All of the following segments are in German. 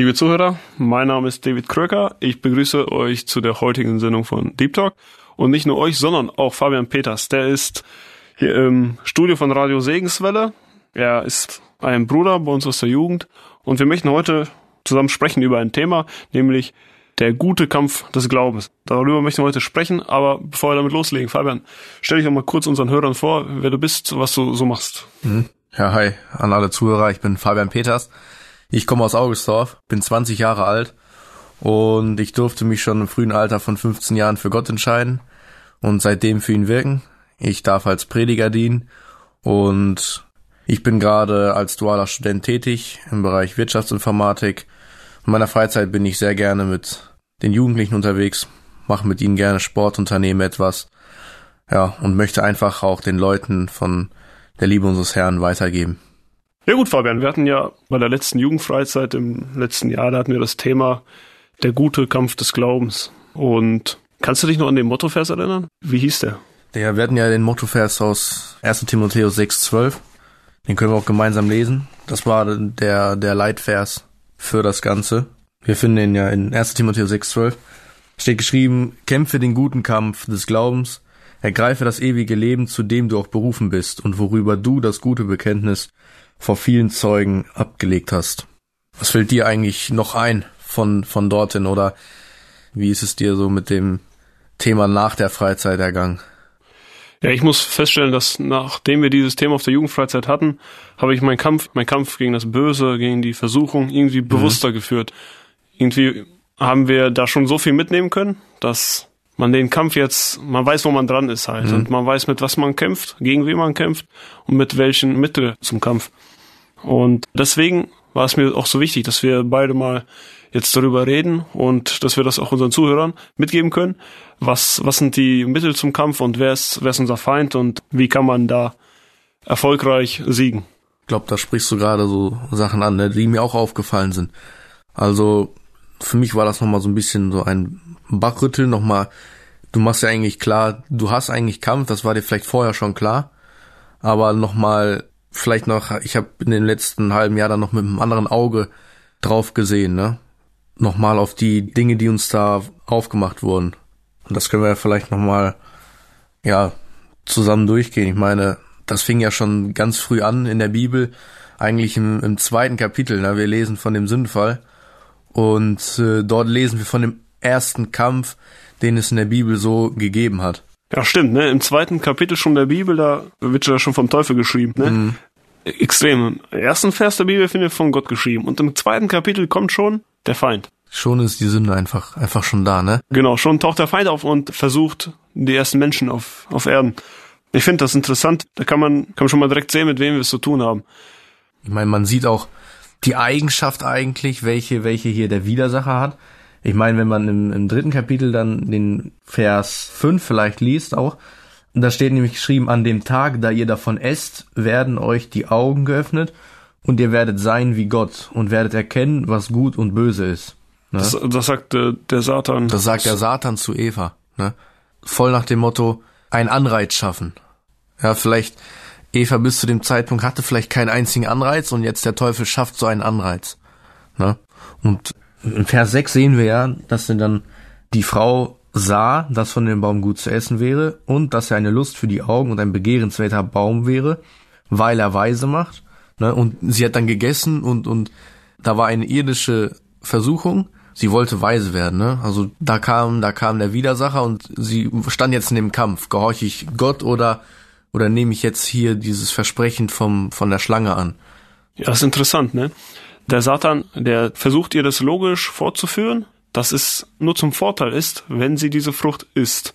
Liebe Zuhörer, mein Name ist David Kröcker. Ich begrüße euch zu der heutigen Sendung von Deep Talk. Und nicht nur euch, sondern auch Fabian Peters. Der ist hier im Studio von Radio Segenswelle. Er ist ein Bruder bei uns aus der Jugend. Und wir möchten heute zusammen sprechen über ein Thema, nämlich der gute Kampf des Glaubens. Darüber möchten wir heute sprechen, aber bevor wir damit loslegen, Fabian, stell dich doch mal kurz unseren Hörern vor, wer du bist, was du so machst. Mhm. Ja, hi an alle Zuhörer, ich bin Fabian Peters. Ich komme aus Augustorf, bin 20 Jahre alt und ich durfte mich schon im frühen Alter von 15 Jahren für Gott entscheiden und seitdem für ihn wirken. Ich darf als Prediger dienen und ich bin gerade als dualer Student tätig im Bereich Wirtschaftsinformatik. In meiner Freizeit bin ich sehr gerne mit den Jugendlichen unterwegs, mache mit ihnen gerne Sport, unternehme etwas, ja, und möchte einfach auch den Leuten von der Liebe unseres Herrn weitergeben. Ja gut, Fabian, wir hatten ja bei der letzten Jugendfreizeit im letzten Jahr, da hatten wir das Thema der gute Kampf des Glaubens. Und kannst du dich noch an den Mottovers erinnern? Wie hieß der? Ja, wir hatten ja den Mottovers aus 1. Timotheus 6,12. Den können wir auch gemeinsam lesen. Das war der, der Leitvers für das Ganze. Wir finden ihn ja in 1. Timotheus 6,12. Steht geschrieben, kämpfe den guten Kampf des Glaubens, ergreife das ewige Leben, zu dem du auch berufen bist und worüber du das gute Bekenntnis vor vielen Zeugen abgelegt hast. Was fällt dir eigentlich noch ein von, von dorthin oder wie ist es dir so mit dem Thema nach der Freizeit ergangen? Ja, ich muss feststellen, dass nachdem wir dieses Thema auf der Jugendfreizeit hatten, habe ich meinen Kampf, meinen Kampf gegen das Böse, gegen die Versuchung irgendwie mhm. bewusster geführt. Irgendwie haben wir da schon so viel mitnehmen können, dass man den Kampf jetzt, man weiß, wo man dran ist halt. Mhm. Und man weiß, mit was man kämpft, gegen wen man kämpft und mit welchen Mitteln zum Kampf. Und deswegen war es mir auch so wichtig, dass wir beide mal jetzt darüber reden und dass wir das auch unseren Zuhörern mitgeben können. Was, was sind die Mittel zum Kampf und wer ist, wer ist unser Feind und wie kann man da erfolgreich siegen? Ich glaube, da sprichst du gerade so Sachen an, ne, die mir auch aufgefallen sind. Also für mich war das nochmal so ein bisschen so ein Bachrütteln, nochmal, du machst ja eigentlich klar, du hast eigentlich Kampf, das war dir vielleicht vorher schon klar, aber nochmal vielleicht noch, ich habe in den letzten halben Jahr dann noch mit einem anderen Auge drauf gesehen, ne? Nochmal auf die Dinge, die uns da aufgemacht wurden. Und das können wir ja vielleicht nochmal, ja, zusammen durchgehen. Ich meine, das fing ja schon ganz früh an in der Bibel, eigentlich im, im zweiten Kapitel. Ne? Wir lesen von dem Sündfall und äh, dort lesen wir von dem ersten Kampf, den es in der Bibel so gegeben hat. Ja, stimmt, ne? Im zweiten Kapitel schon der Bibel, da wird ja schon vom Teufel geschrieben, ne? Mhm. Extrem. Im ersten Vers der Bibel findet von Gott geschrieben. Und im zweiten Kapitel kommt schon der Feind. Schon ist die Sünde einfach, einfach schon da, ne? Genau, schon taucht der Feind auf und versucht die ersten Menschen auf, auf Erden. Ich finde das interessant. Da kann man, kann man schon mal direkt sehen, mit wem wir es zu tun haben. Ich meine, man sieht auch die Eigenschaft eigentlich, welche, welche hier der Widersacher hat. Ich meine, wenn man im, im dritten Kapitel dann den Vers 5 vielleicht liest auch, da steht nämlich geschrieben, an dem Tag, da ihr davon esst, werden euch die Augen geöffnet und ihr werdet sein wie Gott und werdet erkennen, was gut und böse ist. Ne? Das, das sagt äh, der Satan. Das sagt der Satan zu Eva. Ne? Voll nach dem Motto, ein Anreiz schaffen. Ja, vielleicht Eva bis zu dem Zeitpunkt hatte vielleicht keinen einzigen Anreiz und jetzt der Teufel schafft so einen Anreiz. Ne? Und in Vers 6 sehen wir ja, dass dann die Frau sah, dass von dem Baum gut zu essen wäre und dass er eine Lust für die Augen und ein begehrenswerter Baum wäre, weil er weise macht. Ne? Und sie hat dann gegessen und, und da war eine irdische Versuchung. Sie wollte weise werden, ne? Also da kam, da kam der Widersacher und sie stand jetzt in dem Kampf. Gehorche ich Gott oder, oder nehme ich jetzt hier dieses Versprechen vom, von der Schlange an? Ja, das ist interessant, ne? Der Satan, der versucht ihr das logisch vorzuführen, dass es nur zum Vorteil ist, wenn sie diese Frucht isst.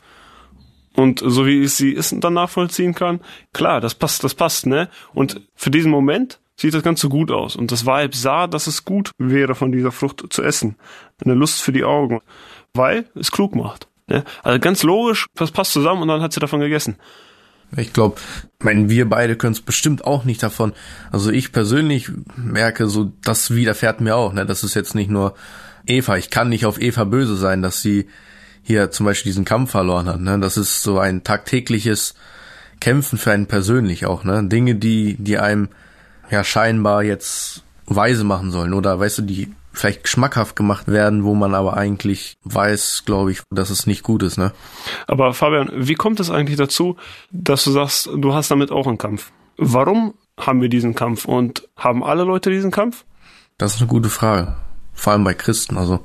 Und so wie ich sie essen dann nachvollziehen kann, klar, das passt, das passt, ne? Und für diesen Moment sieht das Ganze gut aus. Und das Weib sah, dass es gut wäre, von dieser Frucht zu essen. Eine Lust für die Augen. Weil es klug macht. Ja, also ganz logisch, das passt zusammen und dann hat sie davon gegessen. Ich glaube, mein, wir beide können es bestimmt auch nicht davon. Also ich persönlich merke so, das widerfährt mir auch. Ne? Das ist jetzt nicht nur Eva. Ich kann nicht auf Eva böse sein, dass sie hier zum Beispiel diesen Kampf verloren hat. Ne? Das ist so ein tagtägliches Kämpfen für einen persönlich auch. Ne? Dinge, die, die einem ja scheinbar jetzt weise machen sollen oder weißt du, die vielleicht schmackhaft gemacht werden, wo man aber eigentlich weiß, glaube ich, dass es nicht gut ist, ne? Aber Fabian, wie kommt es eigentlich dazu, dass du sagst, du hast damit auch einen Kampf? Warum haben wir diesen Kampf und haben alle Leute diesen Kampf? Das ist eine gute Frage. Vor allem bei Christen. Also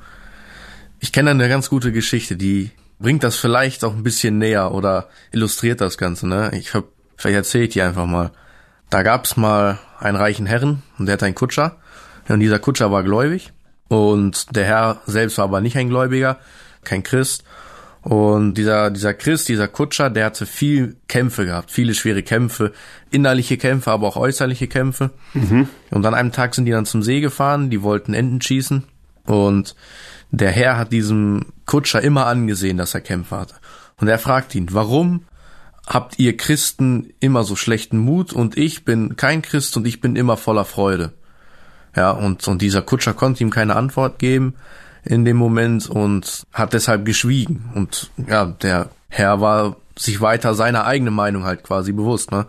ich kenne eine ganz gute Geschichte, die bringt das vielleicht auch ein bisschen näher oder illustriert das Ganze. Ne? Ich hab, vielleicht erzähle ich dir einfach mal. Da gab's mal einen reichen Herren und der hatte einen Kutscher. Und dieser Kutscher war gläubig und der Herr selbst war aber nicht ein Gläubiger, kein Christ. Und dieser, dieser Christ, dieser Kutscher, der hatte viel Kämpfe gehabt, viele schwere Kämpfe, innerliche Kämpfe, aber auch äußerliche Kämpfe. Mhm. Und an einem Tag sind die dann zum See gefahren, die wollten Enten schießen. Und der Herr hat diesem Kutscher immer angesehen, dass er Kämpfe hatte. Und er fragt ihn, warum habt ihr Christen immer so schlechten Mut und ich bin kein Christ und ich bin immer voller Freude? Ja, und, und dieser Kutscher konnte ihm keine Antwort geben in dem Moment und hat deshalb geschwiegen. Und ja, der Herr war sich weiter seiner eigenen Meinung halt quasi bewusst. Ne?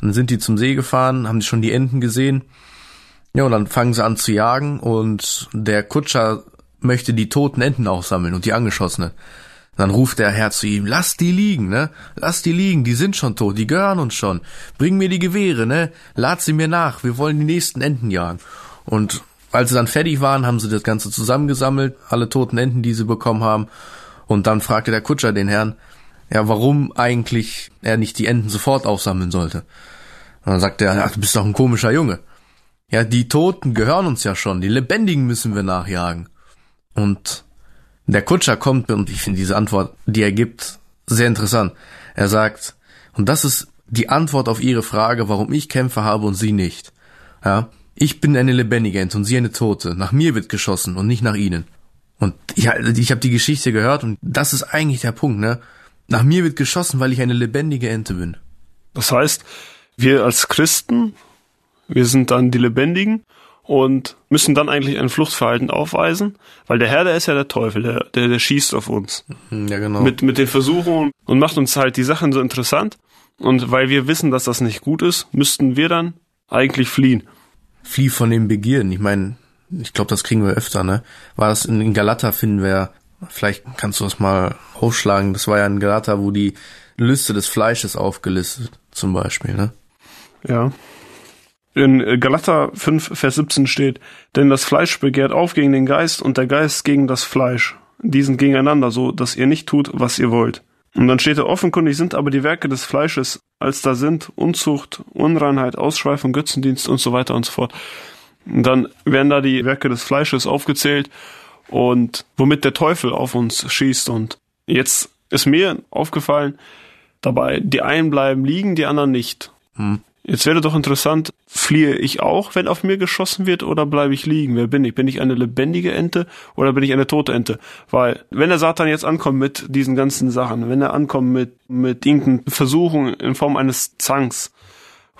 Dann sind die zum See gefahren, haben schon die Enten gesehen. Ja, und dann fangen sie an zu jagen und der Kutscher möchte die toten Enten aufsammeln und die angeschossenen. Dann ruft der Herr zu ihm, lass die liegen, ne? Lass die liegen, die sind schon tot, die gehören uns schon. Bring mir die Gewehre, ne? Lad sie mir nach, wir wollen die nächsten Enten jagen. Und als sie dann fertig waren, haben sie das Ganze zusammengesammelt, alle toten Enten, die sie bekommen haben. Und dann fragte der Kutscher den Herrn, ja, warum eigentlich er nicht die Enten sofort aufsammeln sollte. Und dann sagte er, ach, du bist doch ein komischer Junge. Ja, die Toten gehören uns ja schon, die Lebendigen müssen wir nachjagen. Und der Kutscher kommt, und ich finde diese Antwort, die er gibt, sehr interessant. Er sagt, und das ist die Antwort auf Ihre Frage, warum ich Kämpfe habe und Sie nicht. Ja, ich bin eine lebendige Ente und Sie eine tote. Nach mir wird geschossen und nicht nach Ihnen. Und ich, ich habe die Geschichte gehört und das ist eigentlich der Punkt, ne? Nach mir wird geschossen, weil ich eine lebendige Ente bin. Das heißt, wir als Christen, wir sind dann die Lebendigen und müssen dann eigentlich ein Fluchtverhalten aufweisen, weil der Herr, der ist ja der Teufel, der, der, der schießt auf uns. Mhm, ja, genau. Mit, mit den Versuchungen und macht uns halt die Sachen so interessant. Und weil wir wissen, dass das nicht gut ist, müssten wir dann eigentlich fliehen flieh von den Begierden. Ich meine, ich glaube, das kriegen wir öfter, ne? War das in, Galata finden wir, vielleicht kannst du das mal aufschlagen, das war ja in Galata, wo die Liste des Fleisches aufgelistet, zum Beispiel, ne? Ja. In Galater 5, Vers 17 steht, denn das Fleisch begehrt auf gegen den Geist und der Geist gegen das Fleisch. Diesen gegeneinander, so dass ihr nicht tut, was ihr wollt. Und dann steht da, offenkundig sind aber die Werke des Fleisches, als da sind Unzucht, Unreinheit, Ausschweifung, Götzendienst und so weiter und so fort. Und dann werden da die Werke des Fleisches aufgezählt und womit der Teufel auf uns schießt. Und jetzt ist mir aufgefallen, dabei, die einen bleiben liegen, die anderen nicht. Hm. Jetzt wäre doch interessant, fliehe ich auch, wenn auf mir geschossen wird, oder bleibe ich liegen? Wer bin ich? Bin ich eine lebendige Ente oder bin ich eine tote Ente? Weil, wenn der Satan jetzt ankommt mit diesen ganzen Sachen, wenn er ankommt mit, mit irgendeinen Versuchungen in Form eines Zangs,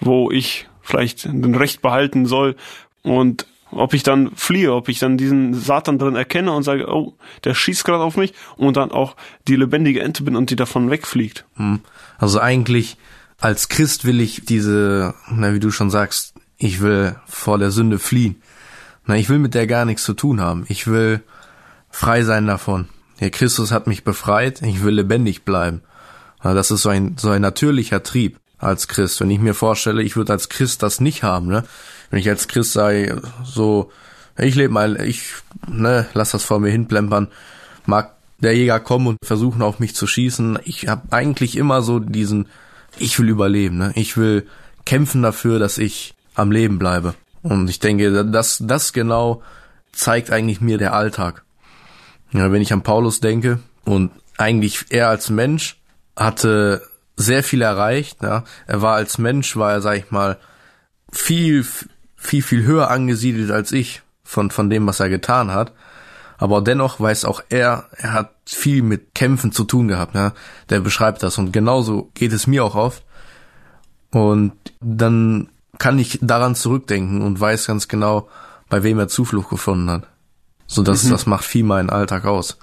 wo ich vielleicht den Recht behalten soll und ob ich dann fliehe, ob ich dann diesen Satan drin erkenne und sage, oh, der schießt gerade auf mich und dann auch die lebendige Ente bin und die davon wegfliegt. Hm. Also eigentlich als Christ will ich diese, na, wie du schon sagst, ich will vor der Sünde fliehen. Na, ich will mit der gar nichts zu tun haben. Ich will frei sein davon. Der Christus hat mich befreit. Ich will lebendig bleiben. Na, das ist so ein, so ein natürlicher Trieb als Christ. Wenn ich mir vorstelle, ich würde als Christ das nicht haben, ne? Wenn ich als Christ sei, so, ich lebe mal, ich, ne, lass das vor mir hinplempern, mag der Jäger kommen und versuchen auf mich zu schießen. Ich habe eigentlich immer so diesen ich will überleben, ne? Ich will kämpfen dafür, dass ich am Leben bleibe. Und ich denke, das, das genau zeigt eigentlich mir der Alltag. Ja, wenn ich an Paulus denke und eigentlich er als Mensch hatte sehr viel erreicht, ja. Er war als Mensch, war er, sag ich mal, viel, viel, viel höher angesiedelt als ich von, von dem, was er getan hat. Aber dennoch weiß auch er, er hat viel mit Kämpfen zu tun gehabt. Ne? Der beschreibt das und genauso geht es mir auch oft. Und dann kann ich daran zurückdenken und weiß ganz genau, bei wem er Zuflucht gefunden hat. So dass mhm. das macht viel meinen Alltag aus.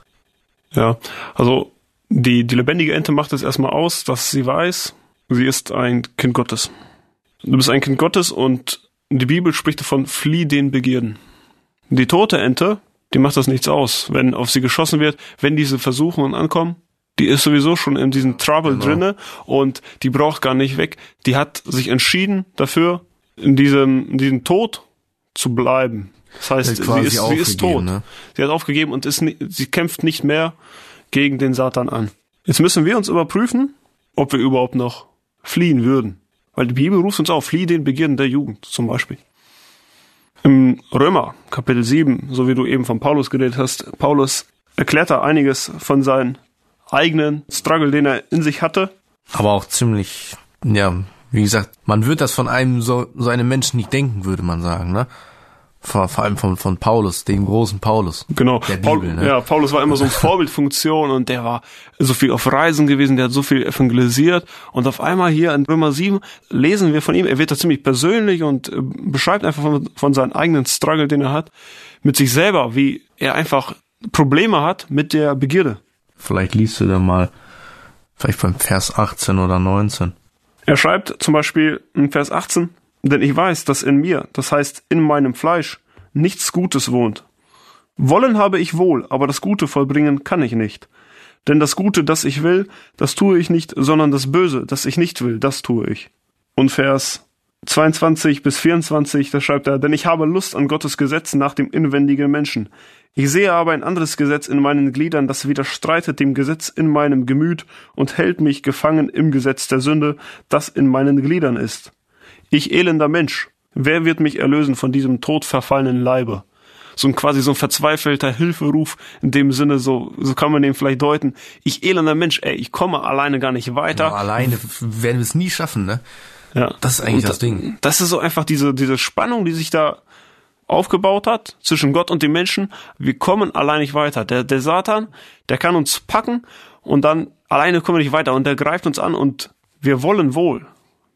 Ja, also die, die lebendige Ente macht es erstmal aus, dass sie weiß, sie ist ein Kind Gottes. Du bist ein Kind Gottes und die Bibel spricht davon, flieh den Begierden. Die tote Ente, die macht das nichts aus, wenn auf sie geschossen wird, wenn diese Versuchungen ankommen. Die ist sowieso schon in diesem Trouble genau. drinne und die braucht gar nicht weg. Die hat sich entschieden dafür, in diesem, in diesem Tod zu bleiben. Das heißt, sie ist, sie ist tot. Ne? Sie hat aufgegeben und ist, sie kämpft nicht mehr gegen den Satan an. Jetzt müssen wir uns überprüfen, ob wir überhaupt noch fliehen würden. Weil die Bibel ruft uns auf, fliehe den Begierden der Jugend zum Beispiel. Im Römer Kapitel 7, so wie du eben von Paulus geredet hast, Paulus erklärt da einiges von seinen eigenen Struggle, den er in sich hatte. Aber auch ziemlich, ja, wie gesagt, man wird das von einem so, so einem Menschen nicht denken, würde man sagen, ne? Vor, vor allem von, von Paulus, dem großen Paulus. Genau. Der Paul, Bibel, ne? Ja, Paulus war immer so eine Vorbildfunktion und der war so viel auf Reisen gewesen, der hat so viel evangelisiert und auf einmal hier in Römer 7 lesen wir von ihm, er wird da ziemlich persönlich und äh, beschreibt einfach von, von seinem eigenen Struggle, den er hat, mit sich selber, wie er einfach Probleme hat mit der Begierde. Vielleicht liest du da mal, vielleicht beim Vers 18 oder 19. Er schreibt zum Beispiel in Vers 18, denn ich weiß, dass in mir, das heißt in meinem Fleisch, nichts Gutes wohnt. Wollen habe ich wohl, aber das Gute vollbringen kann ich nicht. Denn das Gute, das ich will, das tue ich nicht, sondern das Böse, das ich nicht will, das tue ich. Und Vers 22 bis 24, da schreibt er, denn ich habe Lust an Gottes Gesetz nach dem inwendigen Menschen. Ich sehe aber ein anderes Gesetz in meinen Gliedern, das widerstreitet dem Gesetz in meinem Gemüt und hält mich gefangen im Gesetz der Sünde, das in meinen Gliedern ist. Ich elender Mensch, wer wird mich erlösen von diesem todverfallenen Leibe? So ein quasi so ein verzweifelter Hilferuf in dem Sinne, so, so kann man den vielleicht deuten. Ich elender Mensch, ey, ich komme alleine gar nicht weiter. Ja, alleine werden wir es nie schaffen, ne? Ja. Das ist eigentlich und das Ding. Das ist so einfach diese, diese Spannung, die sich da aufgebaut hat zwischen Gott und den Menschen. Wir kommen allein nicht weiter. Der, der Satan, der kann uns packen und dann alleine kommen wir nicht weiter und der greift uns an und wir wollen wohl.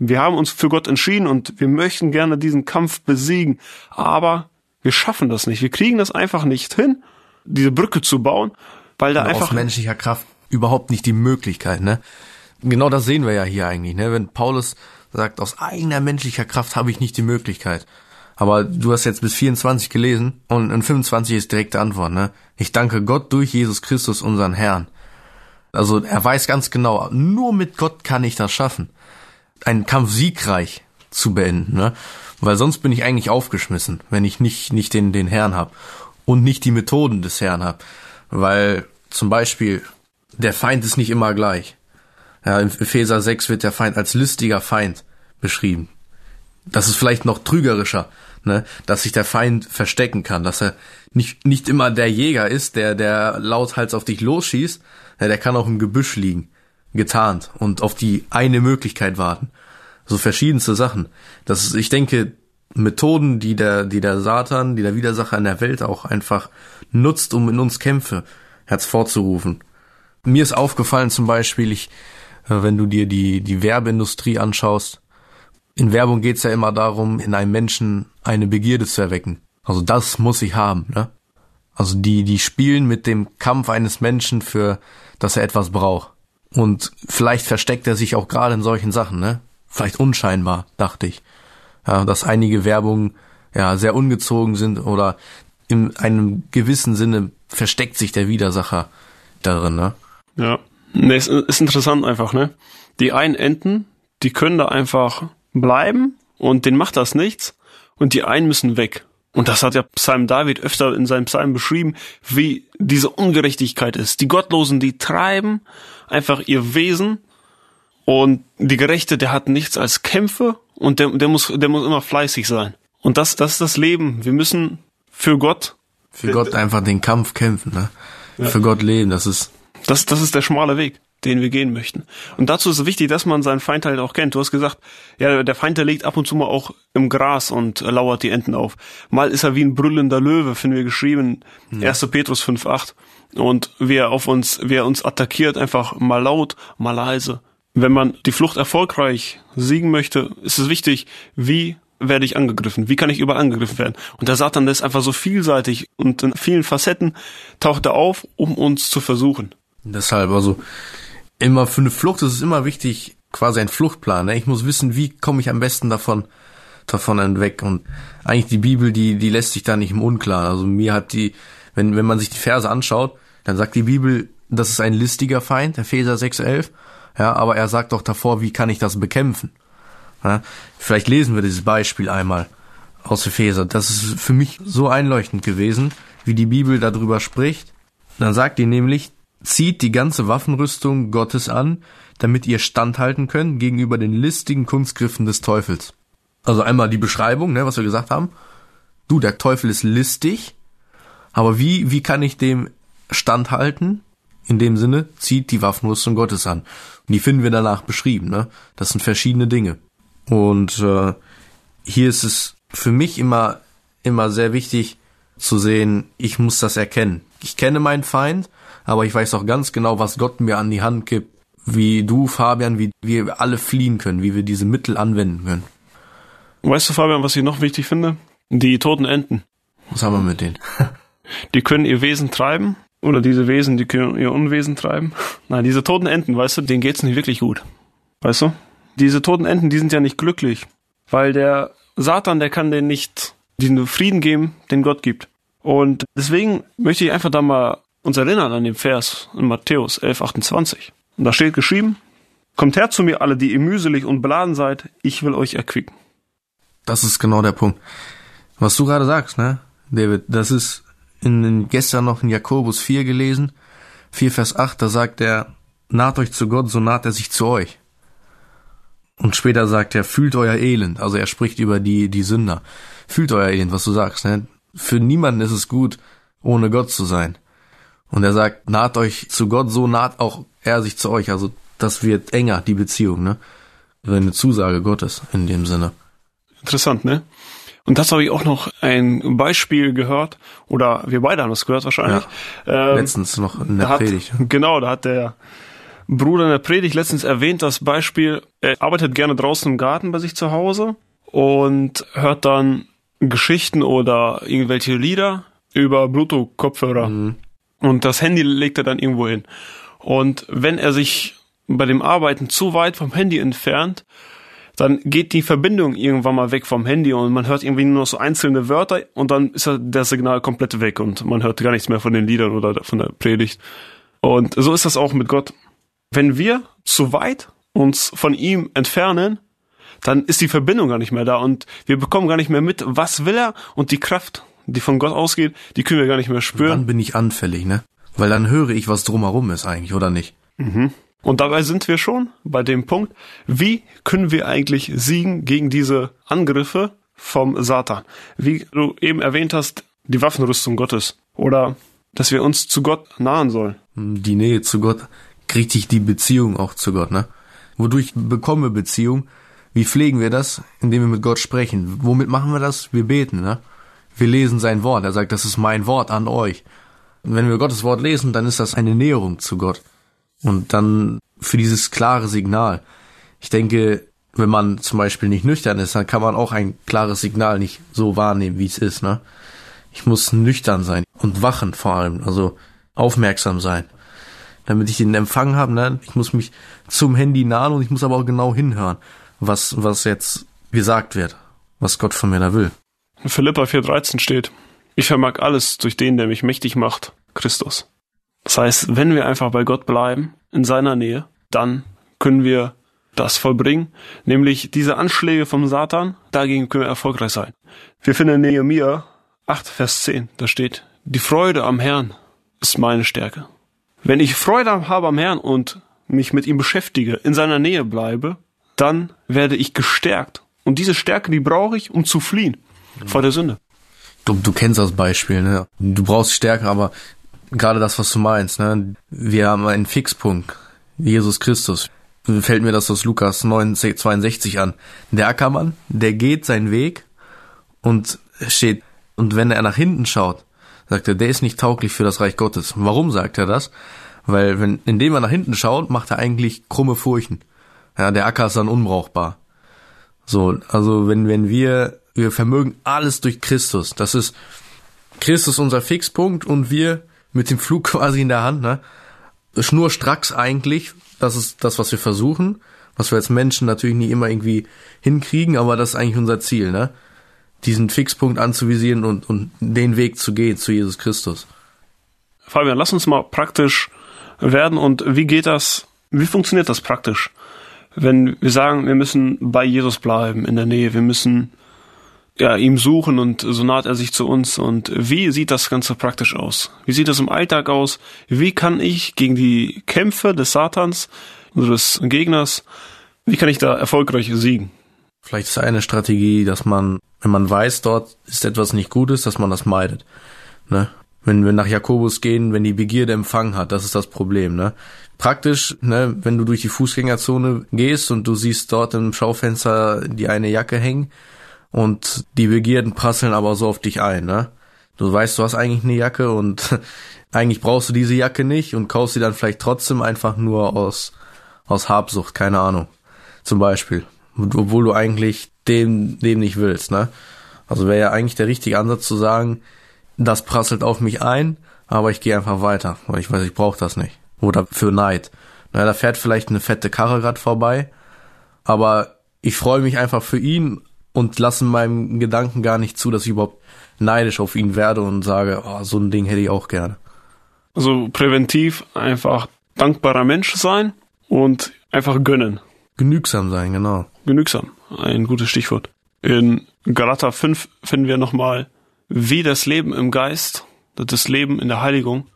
Wir haben uns für Gott entschieden und wir möchten gerne diesen Kampf besiegen, aber wir schaffen das nicht. Wir kriegen das einfach nicht hin, diese Brücke zu bauen, weil da und einfach aus menschlicher Kraft überhaupt nicht die Möglichkeit, ne? Genau das sehen wir ja hier eigentlich, ne? Wenn Paulus sagt, aus eigener menschlicher Kraft habe ich nicht die Möglichkeit. Aber du hast jetzt bis 24 gelesen und in 25 ist direkte Antwort, ne? Ich danke Gott durch Jesus Christus, unseren Herrn. Also er weiß ganz genau, nur mit Gott kann ich das schaffen einen Kampf siegreich zu beenden, ne? Weil sonst bin ich eigentlich aufgeschmissen, wenn ich nicht, nicht den, den Herrn hab und nicht die Methoden des Herrn hab. Weil zum Beispiel der Feind ist nicht immer gleich. Ja, in Epheser 6 wird der Feind als listiger Feind beschrieben. Das ist vielleicht noch trügerischer, ne? dass sich der Feind verstecken kann, dass er nicht, nicht immer der Jäger ist, der, der lauthals auf dich losschießt, ja, der kann auch im Gebüsch liegen getarnt und auf die eine Möglichkeit warten. So verschiedenste Sachen. Das ist, ich denke, Methoden, die der, die der Satan, die der Widersacher in der Welt auch einfach nutzt, um in uns Kämpfe hervorzurufen. Mir ist aufgefallen zum Beispiel, ich, äh, wenn du dir die, die Werbeindustrie anschaust, in Werbung geht's ja immer darum, in einem Menschen eine Begierde zu erwecken. Also das muss ich haben, ne? Also die, die spielen mit dem Kampf eines Menschen für, dass er etwas braucht. Und vielleicht versteckt er sich auch gerade in solchen Sachen, ne? Vielleicht unscheinbar, dachte ich. Ja, dass einige Werbungen ja sehr ungezogen sind oder in einem gewissen Sinne versteckt sich der Widersacher darin, ne? Ja. Ne, ist, ist interessant einfach, ne? Die einen Enten, die können da einfach bleiben und denen macht das nichts und die einen müssen weg. Und das hat ja Psalm David öfter in seinem Psalm beschrieben, wie diese Ungerechtigkeit ist. Die Gottlosen, die treiben einfach ihr Wesen und die Gerechte, der hat nichts als Kämpfe und der, der muss, der muss immer fleißig sein. Und das, das ist das Leben. Wir müssen für Gott. Für Gott einfach den Kampf kämpfen, ne? Ja. Für Gott leben, das ist. Das, das ist der schmale Weg. Den wir gehen möchten. Und dazu ist es wichtig, dass man seinen Feind halt auch kennt. Du hast gesagt, ja, der Feind, der legt ab und zu mal auch im Gras und lauert die Enten auf. Mal ist er wie ein brüllender Löwe, finden wir geschrieben, mhm. 1. Petrus 5,8. Und wer auf uns, wer uns attackiert, einfach mal laut, mal leise. Wenn man die Flucht erfolgreich siegen möchte, ist es wichtig, wie werde ich angegriffen? Wie kann ich überall angegriffen werden? Und der Satan der ist einfach so vielseitig und in vielen Facetten taucht er auf, um uns zu versuchen. Deshalb, also immer für eine Flucht ist es immer wichtig, quasi ein Fluchtplan. Ne? Ich muss wissen, wie komme ich am besten davon davon weg. Und eigentlich die Bibel, die, die lässt sich da nicht im Unklaren. Also mir hat die, wenn, wenn man sich die Verse anschaut, dann sagt die Bibel, das ist ein listiger Feind, Epheser 6,11. Ja, aber er sagt doch davor, wie kann ich das bekämpfen? Ja, vielleicht lesen wir dieses Beispiel einmal aus Epheser. Das ist für mich so einleuchtend gewesen, wie die Bibel darüber spricht. Dann sagt die nämlich, zieht die ganze Waffenrüstung Gottes an, damit ihr standhalten könnt gegenüber den listigen Kunstgriffen des Teufels. Also einmal die Beschreibung, ne, was wir gesagt haben. Du, der Teufel ist listig, aber wie, wie kann ich dem standhalten? In dem Sinne, zieht die Waffenrüstung Gottes an. Und die finden wir danach beschrieben, ne? Das sind verschiedene Dinge. Und äh, hier ist es für mich immer, immer sehr wichtig zu sehen, ich muss das erkennen. Ich kenne meinen Feind, aber ich weiß auch ganz genau, was Gott mir an die Hand gibt, wie du, Fabian, wie wir alle fliehen können, wie wir diese Mittel anwenden können. Weißt du, Fabian, was ich noch wichtig finde? Die toten Enten. Was haben wir mit denen? Die können ihr Wesen treiben, oder diese Wesen, die können ihr Unwesen treiben. Nein, diese toten Enten, weißt du, denen geht's nicht wirklich gut. Weißt du? Diese toten Enten, die sind ja nicht glücklich, weil der Satan, der kann denen nicht diesen Frieden geben, den Gott gibt. Und deswegen möchte ich einfach da mal uns erinnern an den Vers in Matthäus 11, 28. Und da steht geschrieben, Kommt her zu mir alle, die ihr mühselig und beladen seid, ich will euch erquicken. Das ist genau der Punkt. Was du gerade sagst, ne, David, das ist in, in gestern noch in Jakobus 4 gelesen, 4 Vers 8, da sagt er, naht euch zu Gott, so naht er sich zu euch. Und später sagt er, fühlt euer Elend. Also er spricht über die, die Sünder. Fühlt euer Elend, was du sagst. Ne? Für niemanden ist es gut, ohne Gott zu sein. Und er sagt, naht euch zu Gott, so naht auch er sich zu euch. Also das wird enger, die Beziehung. Ne? Eine Zusage Gottes in dem Sinne. Interessant, ne? Und das habe ich auch noch ein Beispiel gehört, oder wir beide haben es gehört wahrscheinlich. Ja, ähm, letztens noch in der Predigt. genau, da hat der Bruder in der Predigt letztens erwähnt, das Beispiel, er arbeitet gerne draußen im Garten bei sich zu Hause und hört dann Geschichten oder irgendwelche Lieder über Bluetooth-Kopfhörer. Mhm. Und das Handy legt er dann irgendwo hin. Und wenn er sich bei dem Arbeiten zu weit vom Handy entfernt, dann geht die Verbindung irgendwann mal weg vom Handy und man hört irgendwie nur noch so einzelne Wörter und dann ist das Signal komplett weg und man hört gar nichts mehr von den Liedern oder von der Predigt. Und so ist das auch mit Gott. Wenn wir zu weit uns von ihm entfernen, dann ist die Verbindung gar nicht mehr da und wir bekommen gar nicht mehr mit, was will er und die Kraft, die von Gott ausgeht, die können wir gar nicht mehr spüren. Dann bin ich anfällig, ne? Weil dann höre ich, was drumherum ist eigentlich, oder nicht? Mhm. Und dabei sind wir schon bei dem Punkt, wie können wir eigentlich siegen gegen diese Angriffe vom Satan? Wie du eben erwähnt hast, die Waffenrüstung Gottes. Oder dass wir uns zu Gott nahen sollen. Die Nähe zu Gott kriegt dich die Beziehung auch zu Gott, ne? Wodurch bekommen wir Beziehung? Wie pflegen wir das? Indem wir mit Gott sprechen. Womit machen wir das? Wir beten, ne? Wir lesen sein Wort. Er sagt, das ist mein Wort an euch. Und wenn wir Gottes Wort lesen, dann ist das eine Näherung zu Gott. Und dann für dieses klare Signal. Ich denke, wenn man zum Beispiel nicht nüchtern ist, dann kann man auch ein klares Signal nicht so wahrnehmen, wie es ist, ne? Ich muss nüchtern sein und wachen vor allem, also aufmerksam sein damit ich den Empfang habe. Ne? Ich muss mich zum Handy nahen und ich muss aber auch genau hinhören, was, was jetzt gesagt wird, was Gott von mir da will. In Philippa 4,13 steht, ich vermag alles durch den, der mich mächtig macht, Christus. Das heißt, wenn wir einfach bei Gott bleiben, in seiner Nähe, dann können wir das vollbringen, nämlich diese Anschläge vom Satan, dagegen können wir erfolgreich sein. Wir finden in Nehemiah 8, Vers 10, da steht, die Freude am Herrn ist meine Stärke. Wenn ich Freude habe am Herrn und mich mit ihm beschäftige, in seiner Nähe bleibe, dann werde ich gestärkt. Und diese Stärke, die brauche ich, um zu fliehen vor der Sünde. Du, du kennst das Beispiel, ne? Du brauchst Stärke, aber gerade das, was du meinst, ne? Wir haben einen Fixpunkt. Jesus Christus. Fällt mir das aus Lukas 9, 62 an. Der Ackermann, der geht seinen Weg und steht, und wenn er nach hinten schaut, sagt er, der ist nicht tauglich für das Reich Gottes. Warum sagt er das? Weil, wenn, indem er nach hinten schaut, macht er eigentlich krumme Furchen. Ja, der Acker ist dann unbrauchbar. So, also wenn, wenn wir, wir vermögen alles durch Christus. Das ist Christus unser Fixpunkt und wir mit dem Flug quasi in der Hand, ne? Schnurstracks eigentlich. Das ist das, was wir versuchen. Was wir als Menschen natürlich nie immer irgendwie hinkriegen, aber das ist eigentlich unser Ziel, ne? Diesen Fixpunkt anzuvisieren und, und den Weg zu gehen zu Jesus Christus. Fabian, lass uns mal praktisch werden und wie geht das, wie funktioniert das praktisch? Wenn wir sagen, wir müssen bei Jesus bleiben, in der Nähe, wir müssen ja, ihm suchen und so naht er sich zu uns. Und wie sieht das Ganze praktisch aus? Wie sieht das im Alltag aus? Wie kann ich gegen die Kämpfe des Satans, unseres Gegners, wie kann ich da erfolgreich siegen? Vielleicht ist eine Strategie, dass man, wenn man weiß, dort ist etwas nicht Gutes, dass man das meidet. Ne? Wenn wir nach Jakobus gehen, wenn die Begierde Empfang hat, das ist das Problem. Ne? Praktisch, ne, wenn du durch die Fußgängerzone gehst und du siehst dort im Schaufenster die eine Jacke hängen, und die Begierden prasseln aber so auf dich ein, ne? Du weißt, du hast eigentlich eine Jacke und eigentlich brauchst du diese Jacke nicht und kaufst sie dann vielleicht trotzdem einfach nur aus, aus Habsucht, keine Ahnung. Zum Beispiel. Obwohl du eigentlich dem, dem nicht willst, ne? Also wäre ja eigentlich der richtige Ansatz zu sagen, das prasselt auf mich ein, aber ich gehe einfach weiter, weil ich weiß, ich brauche das nicht. Oder für Neid. Na, da fährt vielleicht eine fette Karre grad vorbei, aber ich freue mich einfach für ihn und lassen meinem Gedanken gar nicht zu, dass ich überhaupt neidisch auf ihn werde und sage, oh, so ein Ding hätte ich auch gerne. Also präventiv einfach dankbarer Mensch sein und einfach gönnen. Genügsam sein, genau. Genügsam, ein gutes Stichwort. In Galater 5 finden wir nochmal, wie das Leben im Geist, das Leben in der Heiligung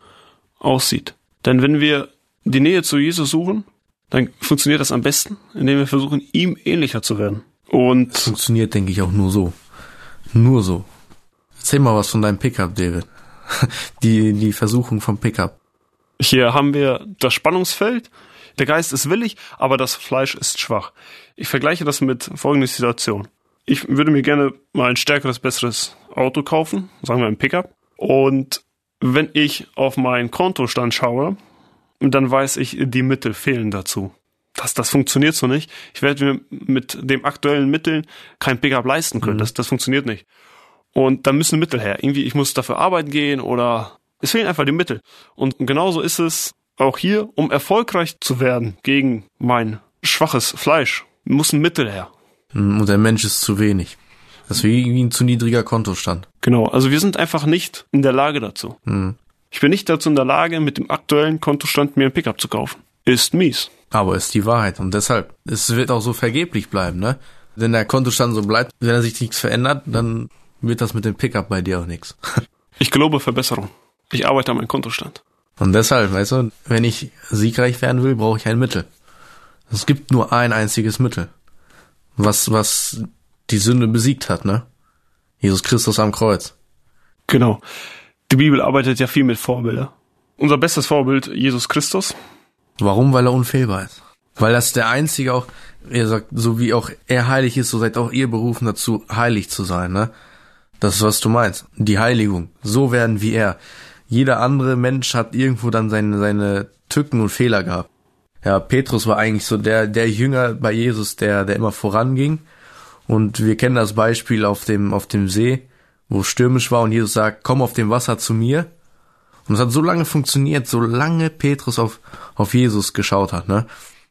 aussieht. Denn wenn wir die Nähe zu Jesus suchen, dann funktioniert das am besten, indem wir versuchen, ihm ähnlicher zu werden. Und das funktioniert, denke ich, auch nur so. Nur so. Erzähl mal was von deinem Pickup, David. Die, die Versuchung vom Pickup. Hier haben wir das Spannungsfeld. Der Geist ist willig, aber das Fleisch ist schwach. Ich vergleiche das mit folgender Situation. Ich würde mir gerne mal ein stärkeres, besseres Auto kaufen, sagen wir ein Pickup. Und wenn ich auf meinen Kontostand schaue, dann weiß ich, die Mittel fehlen dazu das, das funktioniert so nicht. Ich werde mir mit dem aktuellen Mitteln kein Pickup leisten können. Mhm. Das, das funktioniert nicht. Und da müssen Mittel her. Irgendwie, ich muss dafür arbeiten gehen oder es fehlen einfach die Mittel. Und genauso ist es auch hier, um erfolgreich zu werden gegen mein schwaches Fleisch, muss ein Mittel her. Mhm, und der Mensch ist zu wenig. Das ist wie ein zu niedriger Kontostand. Genau, also wir sind einfach nicht in der Lage dazu. Mhm. Ich bin nicht dazu in der Lage, mit dem aktuellen Kontostand mir ein Pickup zu kaufen. Ist mies. Aber ist die Wahrheit. Und deshalb, es wird auch so vergeblich bleiben, ne? Wenn der Kontostand so bleibt, wenn er sich nichts verändert, dann wird das mit dem Pickup bei dir auch nichts. Ich glaube Verbesserung. Ich arbeite an meinem Kontostand. Und deshalb, weißt du, wenn ich siegreich werden will, brauche ich ein Mittel. Es gibt nur ein einziges Mittel. Was, was die Sünde besiegt hat, ne? Jesus Christus am Kreuz. Genau. Die Bibel arbeitet ja viel mit Vorbildern. Unser bestes Vorbild, Jesus Christus, Warum? Weil er unfehlbar ist. Weil das der einzige auch, er sagt, so wie auch er heilig ist, so seid auch ihr berufen dazu, heilig zu sein, ne? Das ist, was du meinst. Die Heiligung. So werden wie er. Jeder andere Mensch hat irgendwo dann seine, seine Tücken und Fehler gehabt. Ja, Petrus war eigentlich so der, der Jünger bei Jesus, der, der immer voranging. Und wir kennen das Beispiel auf dem, auf dem See, wo stürmisch war und Jesus sagt, komm auf dem Wasser zu mir. Und es hat so lange funktioniert, solange Petrus auf, auf Jesus geschaut hat, ne?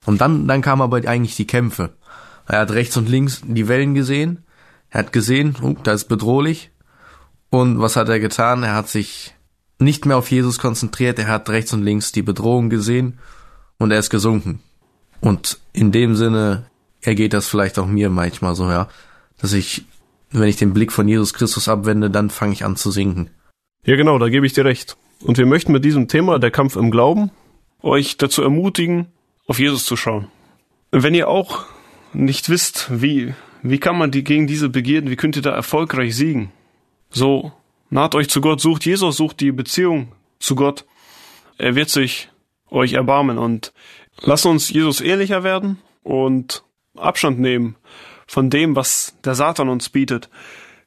Und dann, dann kam aber eigentlich die Kämpfe. Er hat rechts und links die Wellen gesehen. Er hat gesehen, oh, da ist bedrohlich. Und was hat er getan? Er hat sich nicht mehr auf Jesus konzentriert. Er hat rechts und links die Bedrohung gesehen und er ist gesunken. Und in dem Sinne ergeht das vielleicht auch mir manchmal so, ja, dass ich, wenn ich den Blick von Jesus Christus abwende, dann fange ich an zu sinken. Ja, genau, da gebe ich dir recht. Und wir möchten mit diesem Thema, der Kampf im Glauben, euch dazu ermutigen, auf Jesus zu schauen. Wenn ihr auch nicht wisst, wie, wie kann man die gegen diese Begierden, wie könnt ihr da erfolgreich siegen? So, naht euch zu Gott, sucht Jesus, sucht die Beziehung zu Gott. Er wird sich euch erbarmen und Lass uns Jesus ehrlicher werden und Abstand nehmen von dem, was der Satan uns bietet.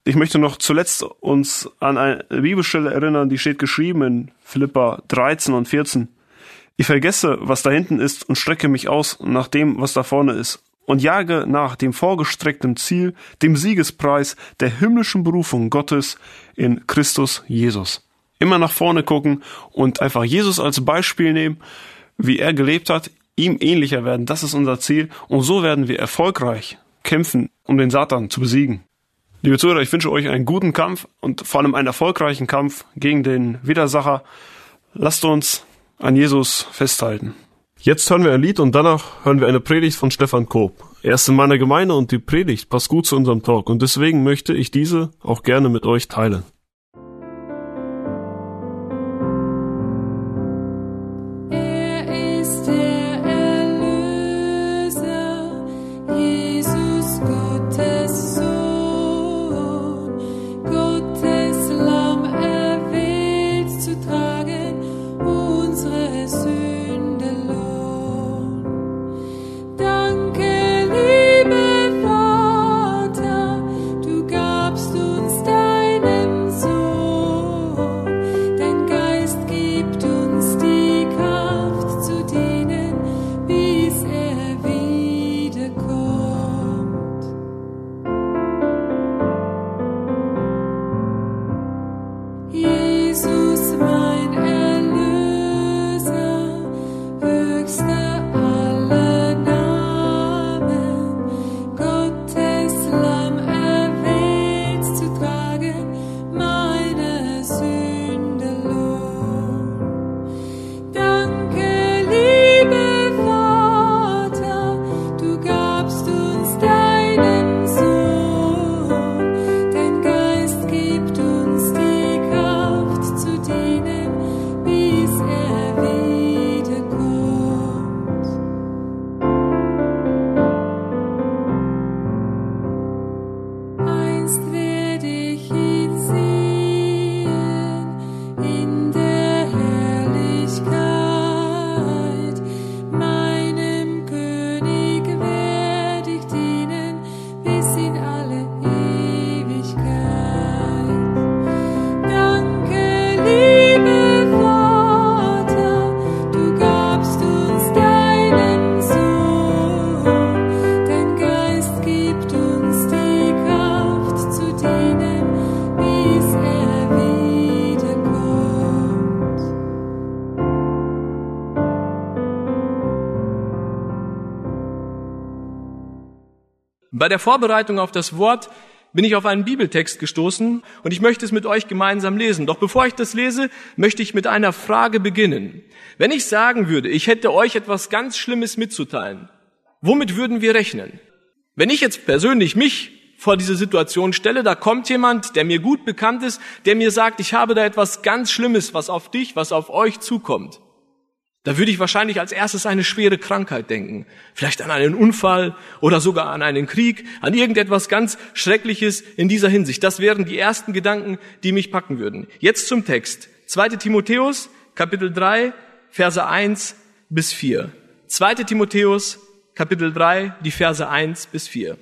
Ich möchte noch zuletzt uns an eine Bibelstelle erinnern, die steht geschrieben in Philippa 13 und 14. Ich vergesse, was da hinten ist und strecke mich aus nach dem, was da vorne ist und jage nach dem vorgestreckten Ziel, dem Siegespreis der himmlischen Berufung Gottes in Christus Jesus. Immer nach vorne gucken und einfach Jesus als Beispiel nehmen, wie er gelebt hat, ihm ähnlicher werden, das ist unser Ziel und so werden wir erfolgreich kämpfen, um den Satan zu besiegen. Liebe Zuhörer, ich wünsche euch einen guten Kampf und vor allem einen erfolgreichen Kampf gegen den Widersacher. Lasst uns an Jesus festhalten. Jetzt hören wir ein Lied und danach hören wir eine Predigt von Stefan Koop. Er ist in meiner Gemeinde und die Predigt passt gut zu unserem Talk und deswegen möchte ich diese auch gerne mit euch teilen. Bei der Vorbereitung auf das Wort bin ich auf einen Bibeltext gestoßen und ich möchte es mit euch gemeinsam lesen. Doch bevor ich das lese, möchte ich mit einer Frage beginnen. Wenn ich sagen würde, ich hätte euch etwas ganz Schlimmes mitzuteilen, womit würden wir rechnen? Wenn ich jetzt persönlich mich vor diese Situation stelle, da kommt jemand, der mir gut bekannt ist, der mir sagt, ich habe da etwas ganz Schlimmes, was auf dich, was auf euch zukommt. Da würde ich wahrscheinlich als erstes eine schwere Krankheit denken. Vielleicht an einen Unfall oder sogar an einen Krieg, an irgendetwas ganz Schreckliches in dieser Hinsicht. Das wären die ersten Gedanken, die mich packen würden. Jetzt zum Text. 2. Timotheus, Kapitel 3, Verse 1 bis 4. 2. Timotheus, Kapitel 3, die Verse 1 bis 4.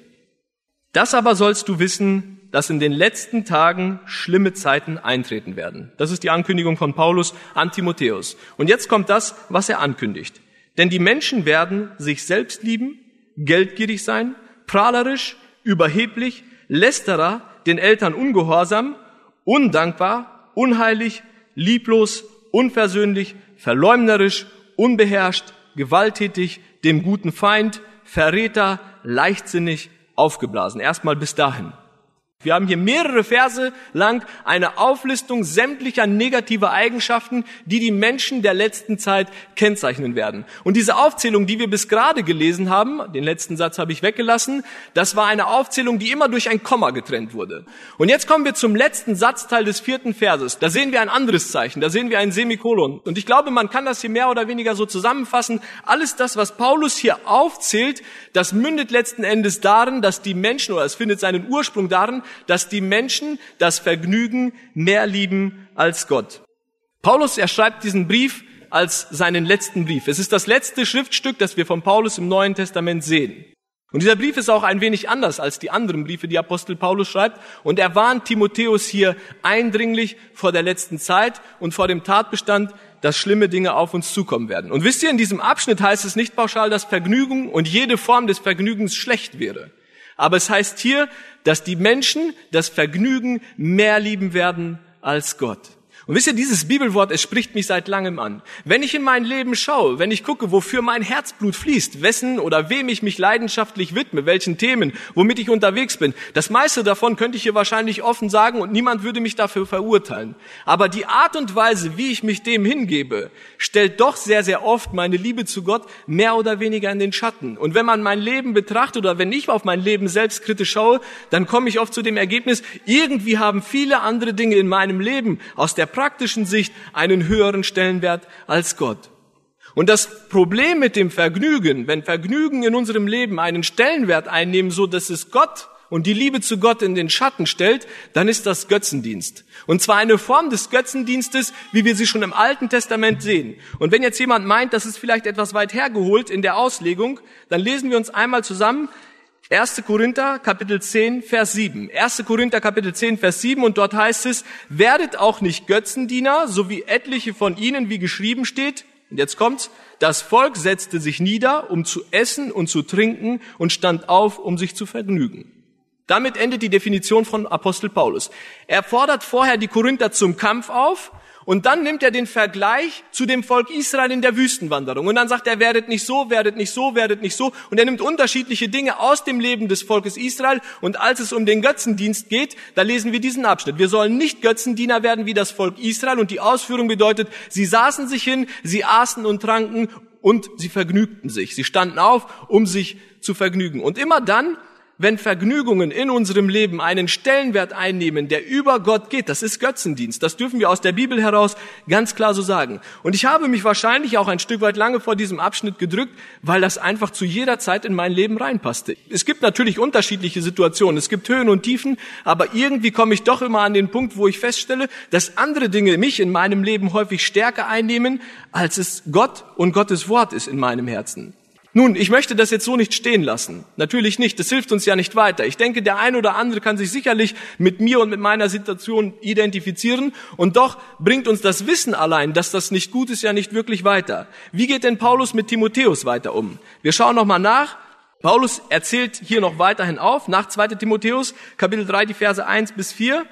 Das aber sollst du wissen, dass in den letzten Tagen schlimme Zeiten eintreten werden. Das ist die Ankündigung von Paulus an Timotheus. Und jetzt kommt das, was er ankündigt. Denn die Menschen werden sich selbst lieben, geldgierig sein, prahlerisch, überheblich, lästerer, den Eltern ungehorsam, undankbar, unheilig, lieblos, unversöhnlich, verleumderisch, unbeherrscht, gewalttätig, dem guten Feind, Verräter, leichtsinnig, aufgeblasen. Erstmal bis dahin. Wir haben hier mehrere Verse lang eine Auflistung sämtlicher negativer Eigenschaften, die die Menschen der letzten Zeit kennzeichnen werden. Und diese Aufzählung, die wir bis gerade gelesen haben, den letzten Satz habe ich weggelassen, das war eine Aufzählung, die immer durch ein Komma getrennt wurde. Und jetzt kommen wir zum letzten Satzteil des vierten Verses. Da sehen wir ein anderes Zeichen, da sehen wir ein Semikolon. Und ich glaube, man kann das hier mehr oder weniger so zusammenfassen. Alles das, was Paulus hier aufzählt, das mündet letzten Endes darin, dass die Menschen, oder es findet seinen Ursprung darin, dass die Menschen das Vergnügen mehr lieben als Gott. Paulus, er schreibt diesen Brief als seinen letzten Brief. Es ist das letzte Schriftstück, das wir von Paulus im Neuen Testament sehen. Und dieser Brief ist auch ein wenig anders als die anderen Briefe, die Apostel Paulus schreibt. Und er warnt Timotheus hier eindringlich vor der letzten Zeit und vor dem Tatbestand, dass schlimme Dinge auf uns zukommen werden. Und wisst ihr, in diesem Abschnitt heißt es nicht pauschal, dass Vergnügen und jede Form des Vergnügens schlecht wäre. Aber es heißt hier, dass die Menschen das Vergnügen mehr lieben werden als Gott. Und wisst ihr, dieses Bibelwort, es spricht mich seit langem an. Wenn ich in mein Leben schaue, wenn ich gucke, wofür mein Herzblut fließt, wessen oder wem ich mich leidenschaftlich widme, welchen Themen, womit ich unterwegs bin, das meiste davon könnte ich hier wahrscheinlich offen sagen und niemand würde mich dafür verurteilen. Aber die Art und Weise, wie ich mich dem hingebe, stellt doch sehr, sehr oft meine Liebe zu Gott mehr oder weniger in den Schatten. Und wenn man mein Leben betrachtet oder wenn ich auf mein Leben selbstkritisch schaue, dann komme ich oft zu dem Ergebnis, irgendwie haben viele andere Dinge in meinem Leben aus der praktischen Sicht einen höheren Stellenwert als Gott. Und das Problem mit dem Vergnügen, wenn Vergnügen in unserem Leben einen Stellenwert einnehmen, so dass es Gott und die Liebe zu Gott in den Schatten stellt, dann ist das Götzendienst. Und zwar eine Form des Götzendienstes, wie wir sie schon im Alten Testament sehen. Und wenn jetzt jemand meint, das ist vielleicht etwas weit hergeholt in der Auslegung, dann lesen wir uns einmal zusammen 1. Korinther Kapitel 10 Vers 7. 1. Korinther Kapitel 10 Vers 7 und dort heißt es, werdet auch nicht Götzendiener, so wie etliche von ihnen, wie geschrieben steht. Und jetzt kommt's. Das Volk setzte sich nieder, um zu essen und zu trinken und stand auf, um sich zu vergnügen. Damit endet die Definition von Apostel Paulus. Er fordert vorher die Korinther zum Kampf auf und dann nimmt er den Vergleich zu dem Volk Israel in der Wüstenwanderung. Und dann sagt er, werdet nicht so, werdet nicht so, werdet nicht so. Und er nimmt unterschiedliche Dinge aus dem Leben des Volkes Israel. Und als es um den Götzendienst geht, da lesen wir diesen Abschnitt. Wir sollen nicht Götzendiener werden wie das Volk Israel. Und die Ausführung bedeutet, sie saßen sich hin, sie aßen und tranken und sie vergnügten sich. Sie standen auf, um sich zu vergnügen. Und immer dann, wenn Vergnügungen in unserem Leben einen Stellenwert einnehmen, der über Gott geht, das ist Götzendienst. Das dürfen wir aus der Bibel heraus ganz klar so sagen. Und ich habe mich wahrscheinlich auch ein Stück weit lange vor diesem Abschnitt gedrückt, weil das einfach zu jeder Zeit in mein Leben reinpasste. Es gibt natürlich unterschiedliche Situationen, es gibt Höhen und Tiefen, aber irgendwie komme ich doch immer an den Punkt, wo ich feststelle, dass andere Dinge mich in meinem Leben häufig stärker einnehmen, als es Gott und Gottes Wort ist in meinem Herzen. Nun, ich möchte das jetzt so nicht stehen lassen. Natürlich nicht. Das hilft uns ja nicht weiter. Ich denke, der ein oder andere kann sich sicherlich mit mir und mit meiner Situation identifizieren. Und doch bringt uns das Wissen allein, dass das nicht gut ist, ja nicht wirklich weiter. Wie geht denn Paulus mit Timotheus weiter um? Wir schauen nochmal nach. Paulus erzählt hier noch weiterhin auf, nach 2 Timotheus, Kapitel 3, die Verse 1 bis 4.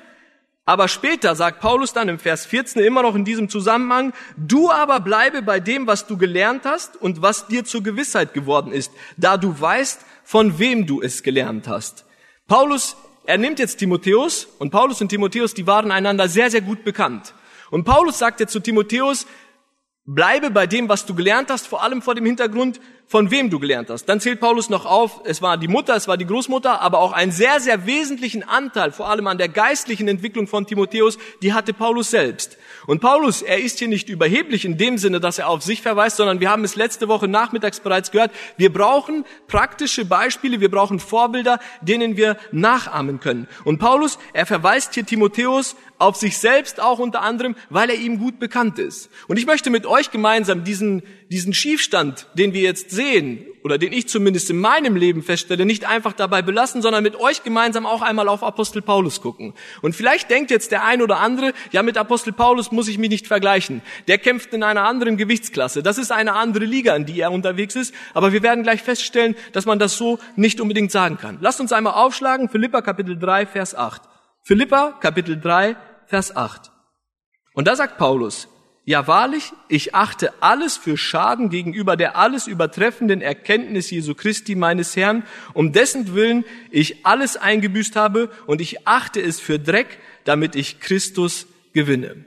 Aber später sagt Paulus dann im Vers 14 immer noch in diesem Zusammenhang, du aber bleibe bei dem, was du gelernt hast und was dir zur Gewissheit geworden ist, da du weißt, von wem du es gelernt hast. Paulus, er nimmt jetzt Timotheus und Paulus und Timotheus, die waren einander sehr, sehr gut bekannt. Und Paulus sagt jetzt zu Timotheus, bleibe bei dem, was du gelernt hast, vor allem vor dem Hintergrund, von wem du gelernt hast. Dann zählt Paulus noch auf, es war die Mutter, es war die Großmutter, aber auch einen sehr, sehr wesentlichen Anteil, vor allem an der geistlichen Entwicklung von Timotheus, die hatte Paulus selbst. Und Paulus, er ist hier nicht überheblich in dem Sinne, dass er auf sich verweist, sondern wir haben es letzte Woche nachmittags bereits gehört, wir brauchen praktische Beispiele, wir brauchen Vorbilder, denen wir nachahmen können. Und Paulus, er verweist hier Timotheus auf sich selbst auch unter anderem, weil er ihm gut bekannt ist. Und ich möchte mit euch gemeinsam diesen, diesen Schiefstand, den wir jetzt sehen, oder den ich zumindest in meinem Leben feststelle, nicht einfach dabei belassen, sondern mit euch gemeinsam auch einmal auf Apostel Paulus gucken. Und vielleicht denkt jetzt der ein oder andere, ja, mit Apostel Paulus muss ich mich nicht vergleichen. Der kämpft in einer anderen Gewichtsklasse. Das ist eine andere Liga, in die er unterwegs ist. Aber wir werden gleich feststellen, dass man das so nicht unbedingt sagen kann. Lasst uns einmal aufschlagen, Philippa Kapitel 3, Vers 8. Philippa Kapitel 3, Vers 8. Und da sagt Paulus, ja wahrlich, ich achte alles für Schaden gegenüber der alles übertreffenden Erkenntnis Jesu Christi meines Herrn, um dessen Willen ich alles eingebüßt habe und ich achte es für Dreck, damit ich Christus gewinne.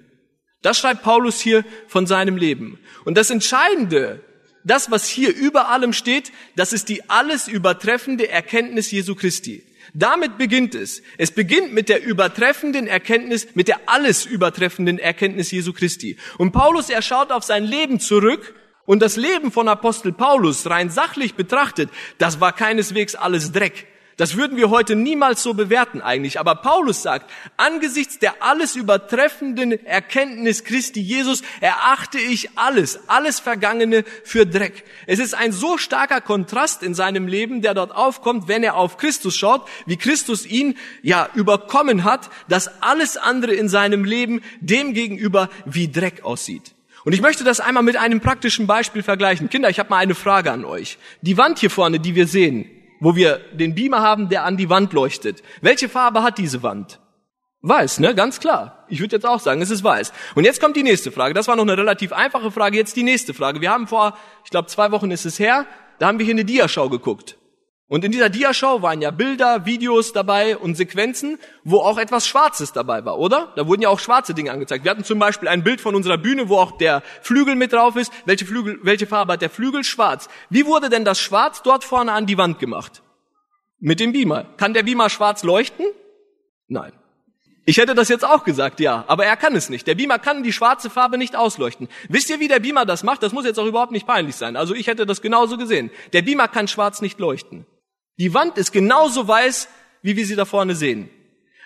Das schreibt Paulus hier von seinem Leben. Und das Entscheidende, das was hier über allem steht, das ist die alles übertreffende Erkenntnis Jesu Christi. Damit beginnt es. Es beginnt mit der übertreffenden Erkenntnis, mit der alles übertreffenden Erkenntnis Jesu Christi. Und Paulus, er schaut auf sein Leben zurück und das Leben von Apostel Paulus rein sachlich betrachtet, das war keineswegs alles Dreck. Das würden wir heute niemals so bewerten eigentlich. Aber Paulus sagt, angesichts der alles übertreffenden Erkenntnis Christi Jesus erachte ich alles, alles Vergangene für Dreck. Es ist ein so starker Kontrast in seinem Leben, der dort aufkommt, wenn er auf Christus schaut, wie Christus ihn ja überkommen hat, dass alles andere in seinem Leben dem gegenüber wie Dreck aussieht. Und ich möchte das einmal mit einem praktischen Beispiel vergleichen. Kinder, ich habe mal eine Frage an euch. Die Wand hier vorne, die wir sehen, wo wir den Beamer haben, der an die Wand leuchtet. Welche Farbe hat diese Wand? Weiß, ne? Ganz klar. Ich würde jetzt auch sagen, es ist weiß. Und jetzt kommt die nächste Frage. Das war noch eine relativ einfache Frage. Jetzt die nächste Frage. Wir haben vor, ich glaube, zwei Wochen ist es her, da haben wir hier eine Diaschau geguckt. Und in dieser Diaschau waren ja Bilder, Videos dabei und Sequenzen, wo auch etwas Schwarzes dabei war, oder? Da wurden ja auch schwarze Dinge angezeigt. Wir hatten zum Beispiel ein Bild von unserer Bühne, wo auch der Flügel mit drauf ist. Welche Flügel, welche Farbe hat der Flügel? Schwarz. Wie wurde denn das Schwarz dort vorne an die Wand gemacht? Mit dem Beamer. Kann der Beamer schwarz leuchten? Nein. Ich hätte das jetzt auch gesagt, ja, aber er kann es nicht. Der Beamer kann die schwarze Farbe nicht ausleuchten. Wisst ihr, wie der Beamer das macht? Das muss jetzt auch überhaupt nicht peinlich sein. Also ich hätte das genauso gesehen. Der Beamer kann schwarz nicht leuchten. Die Wand ist genauso weiß, wie wir sie da vorne sehen.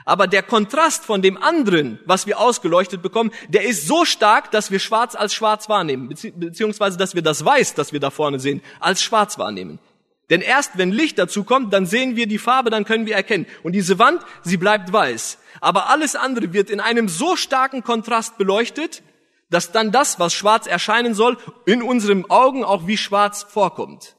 Aber der Kontrast von dem anderen, was wir ausgeleuchtet bekommen, der ist so stark, dass wir schwarz als schwarz wahrnehmen, beziehungsweise dass wir das Weiß, das wir da vorne sehen, als schwarz wahrnehmen. Denn erst wenn Licht dazu kommt, dann sehen wir die Farbe, dann können wir erkennen. Und diese Wand, sie bleibt weiß. Aber alles andere wird in einem so starken Kontrast beleuchtet, dass dann das, was schwarz erscheinen soll, in unseren Augen auch wie schwarz vorkommt.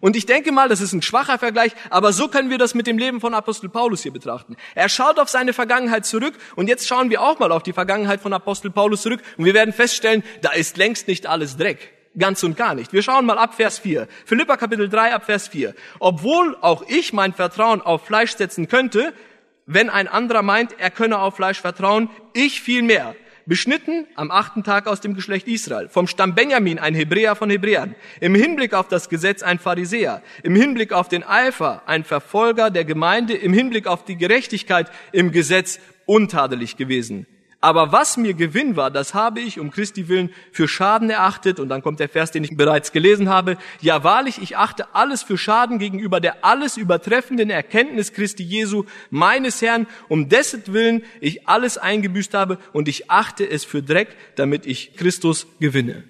Und ich denke mal, das ist ein schwacher Vergleich, aber so können wir das mit dem Leben von Apostel Paulus hier betrachten. Er schaut auf seine Vergangenheit zurück und jetzt schauen wir auch mal auf die Vergangenheit von Apostel Paulus zurück und wir werden feststellen, da ist längst nicht alles Dreck. Ganz und gar nicht. Wir schauen mal ab Vers 4. Philippa Kapitel 3 ab Vers 4. Obwohl auch ich mein Vertrauen auf Fleisch setzen könnte, wenn ein anderer meint, er könne auf Fleisch vertrauen, ich viel mehr beschnitten am achten Tag aus dem Geschlecht Israel, vom Stamm Benjamin ein Hebräer von Hebräern, im Hinblick auf das Gesetz ein Pharisäer, im Hinblick auf den Eifer ein Verfolger der Gemeinde, im Hinblick auf die Gerechtigkeit im Gesetz untadelig gewesen. Aber was mir Gewinn war, das habe ich um Christi willen für Schaden erachtet. Und dann kommt der Vers, den ich bereits gelesen habe. Ja, wahrlich, ich achte alles für Schaden gegenüber der alles übertreffenden Erkenntnis Christi Jesu, meines Herrn, um dessen Willen ich alles eingebüßt habe und ich achte es für Dreck, damit ich Christus gewinne.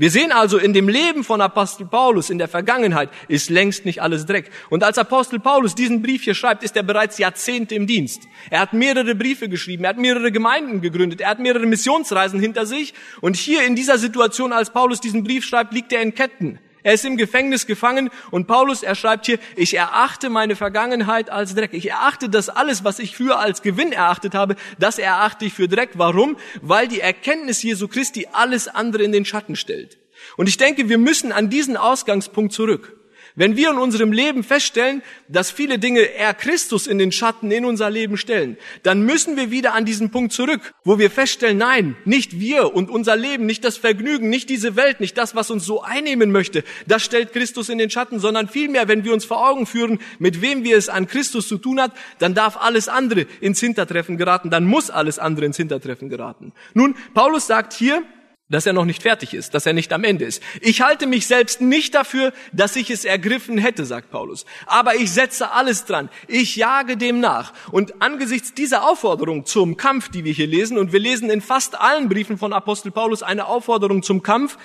Wir sehen also in dem Leben von Apostel Paulus in der Vergangenheit ist längst nicht alles Dreck. Und als Apostel Paulus diesen Brief hier schreibt, ist er bereits Jahrzehnte im Dienst. Er hat mehrere Briefe geschrieben, er hat mehrere Gemeinden gegründet, er hat mehrere Missionsreisen hinter sich. Und hier in dieser Situation, als Paulus diesen Brief schreibt, liegt er in Ketten. Er ist im Gefängnis gefangen und Paulus, er schreibt hier, ich erachte meine Vergangenheit als Dreck. Ich erachte das alles, was ich früher als Gewinn erachtet habe, das erachte ich für Dreck. Warum? Weil die Erkenntnis Jesu Christi alles andere in den Schatten stellt. Und ich denke, wir müssen an diesen Ausgangspunkt zurück. Wenn wir in unserem Leben feststellen, dass viele Dinge eher Christus in den Schatten in unser Leben stellen, dann müssen wir wieder an diesen Punkt zurück, wo wir feststellen, nein, nicht wir und unser Leben, nicht das Vergnügen, nicht diese Welt, nicht das, was uns so einnehmen möchte, das stellt Christus in den Schatten, sondern vielmehr, wenn wir uns vor Augen führen, mit wem wir es an Christus zu tun hat, dann darf alles andere ins Hintertreffen geraten, dann muss alles andere ins Hintertreffen geraten. Nun, Paulus sagt hier, dass er noch nicht fertig ist, dass er nicht am Ende ist. Ich halte mich selbst nicht dafür, dass ich es ergriffen hätte, sagt Paulus. Aber ich setze alles dran. Ich jage dem nach. Und angesichts dieser Aufforderung zum Kampf, die wir hier lesen, und wir lesen in fast allen Briefen von Apostel Paulus eine Aufforderung zum Kampf,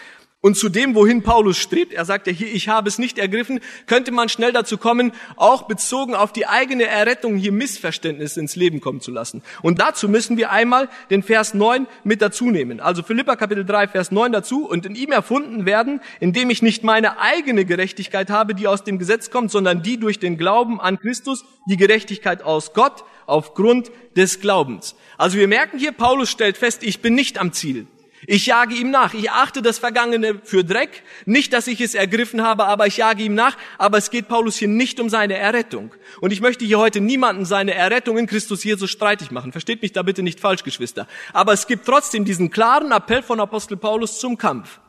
und zu dem, wohin Paulus strebt, er sagt ja hier, ich habe es nicht ergriffen, könnte man schnell dazu kommen, auch bezogen auf die eigene Errettung hier Missverständnisse ins Leben kommen zu lassen. Und dazu müssen wir einmal den Vers 9 mit dazu nehmen. Also Philippa Kapitel 3, Vers 9 dazu. Und in ihm erfunden werden, indem ich nicht meine eigene Gerechtigkeit habe, die aus dem Gesetz kommt, sondern die durch den Glauben an Christus, die Gerechtigkeit aus Gott aufgrund des Glaubens. Also wir merken hier, Paulus stellt fest, ich bin nicht am Ziel. Ich jage ihm nach. Ich achte das Vergangene für Dreck. Nicht, dass ich es ergriffen habe, aber ich jage ihm nach. Aber es geht Paulus hier nicht um seine Errettung. Und ich möchte hier heute niemanden seine Errettung in Christus Jesus streitig machen. Versteht mich da bitte nicht falsch, Geschwister. Aber es gibt trotzdem diesen klaren Appell von Apostel Paulus zum Kampf.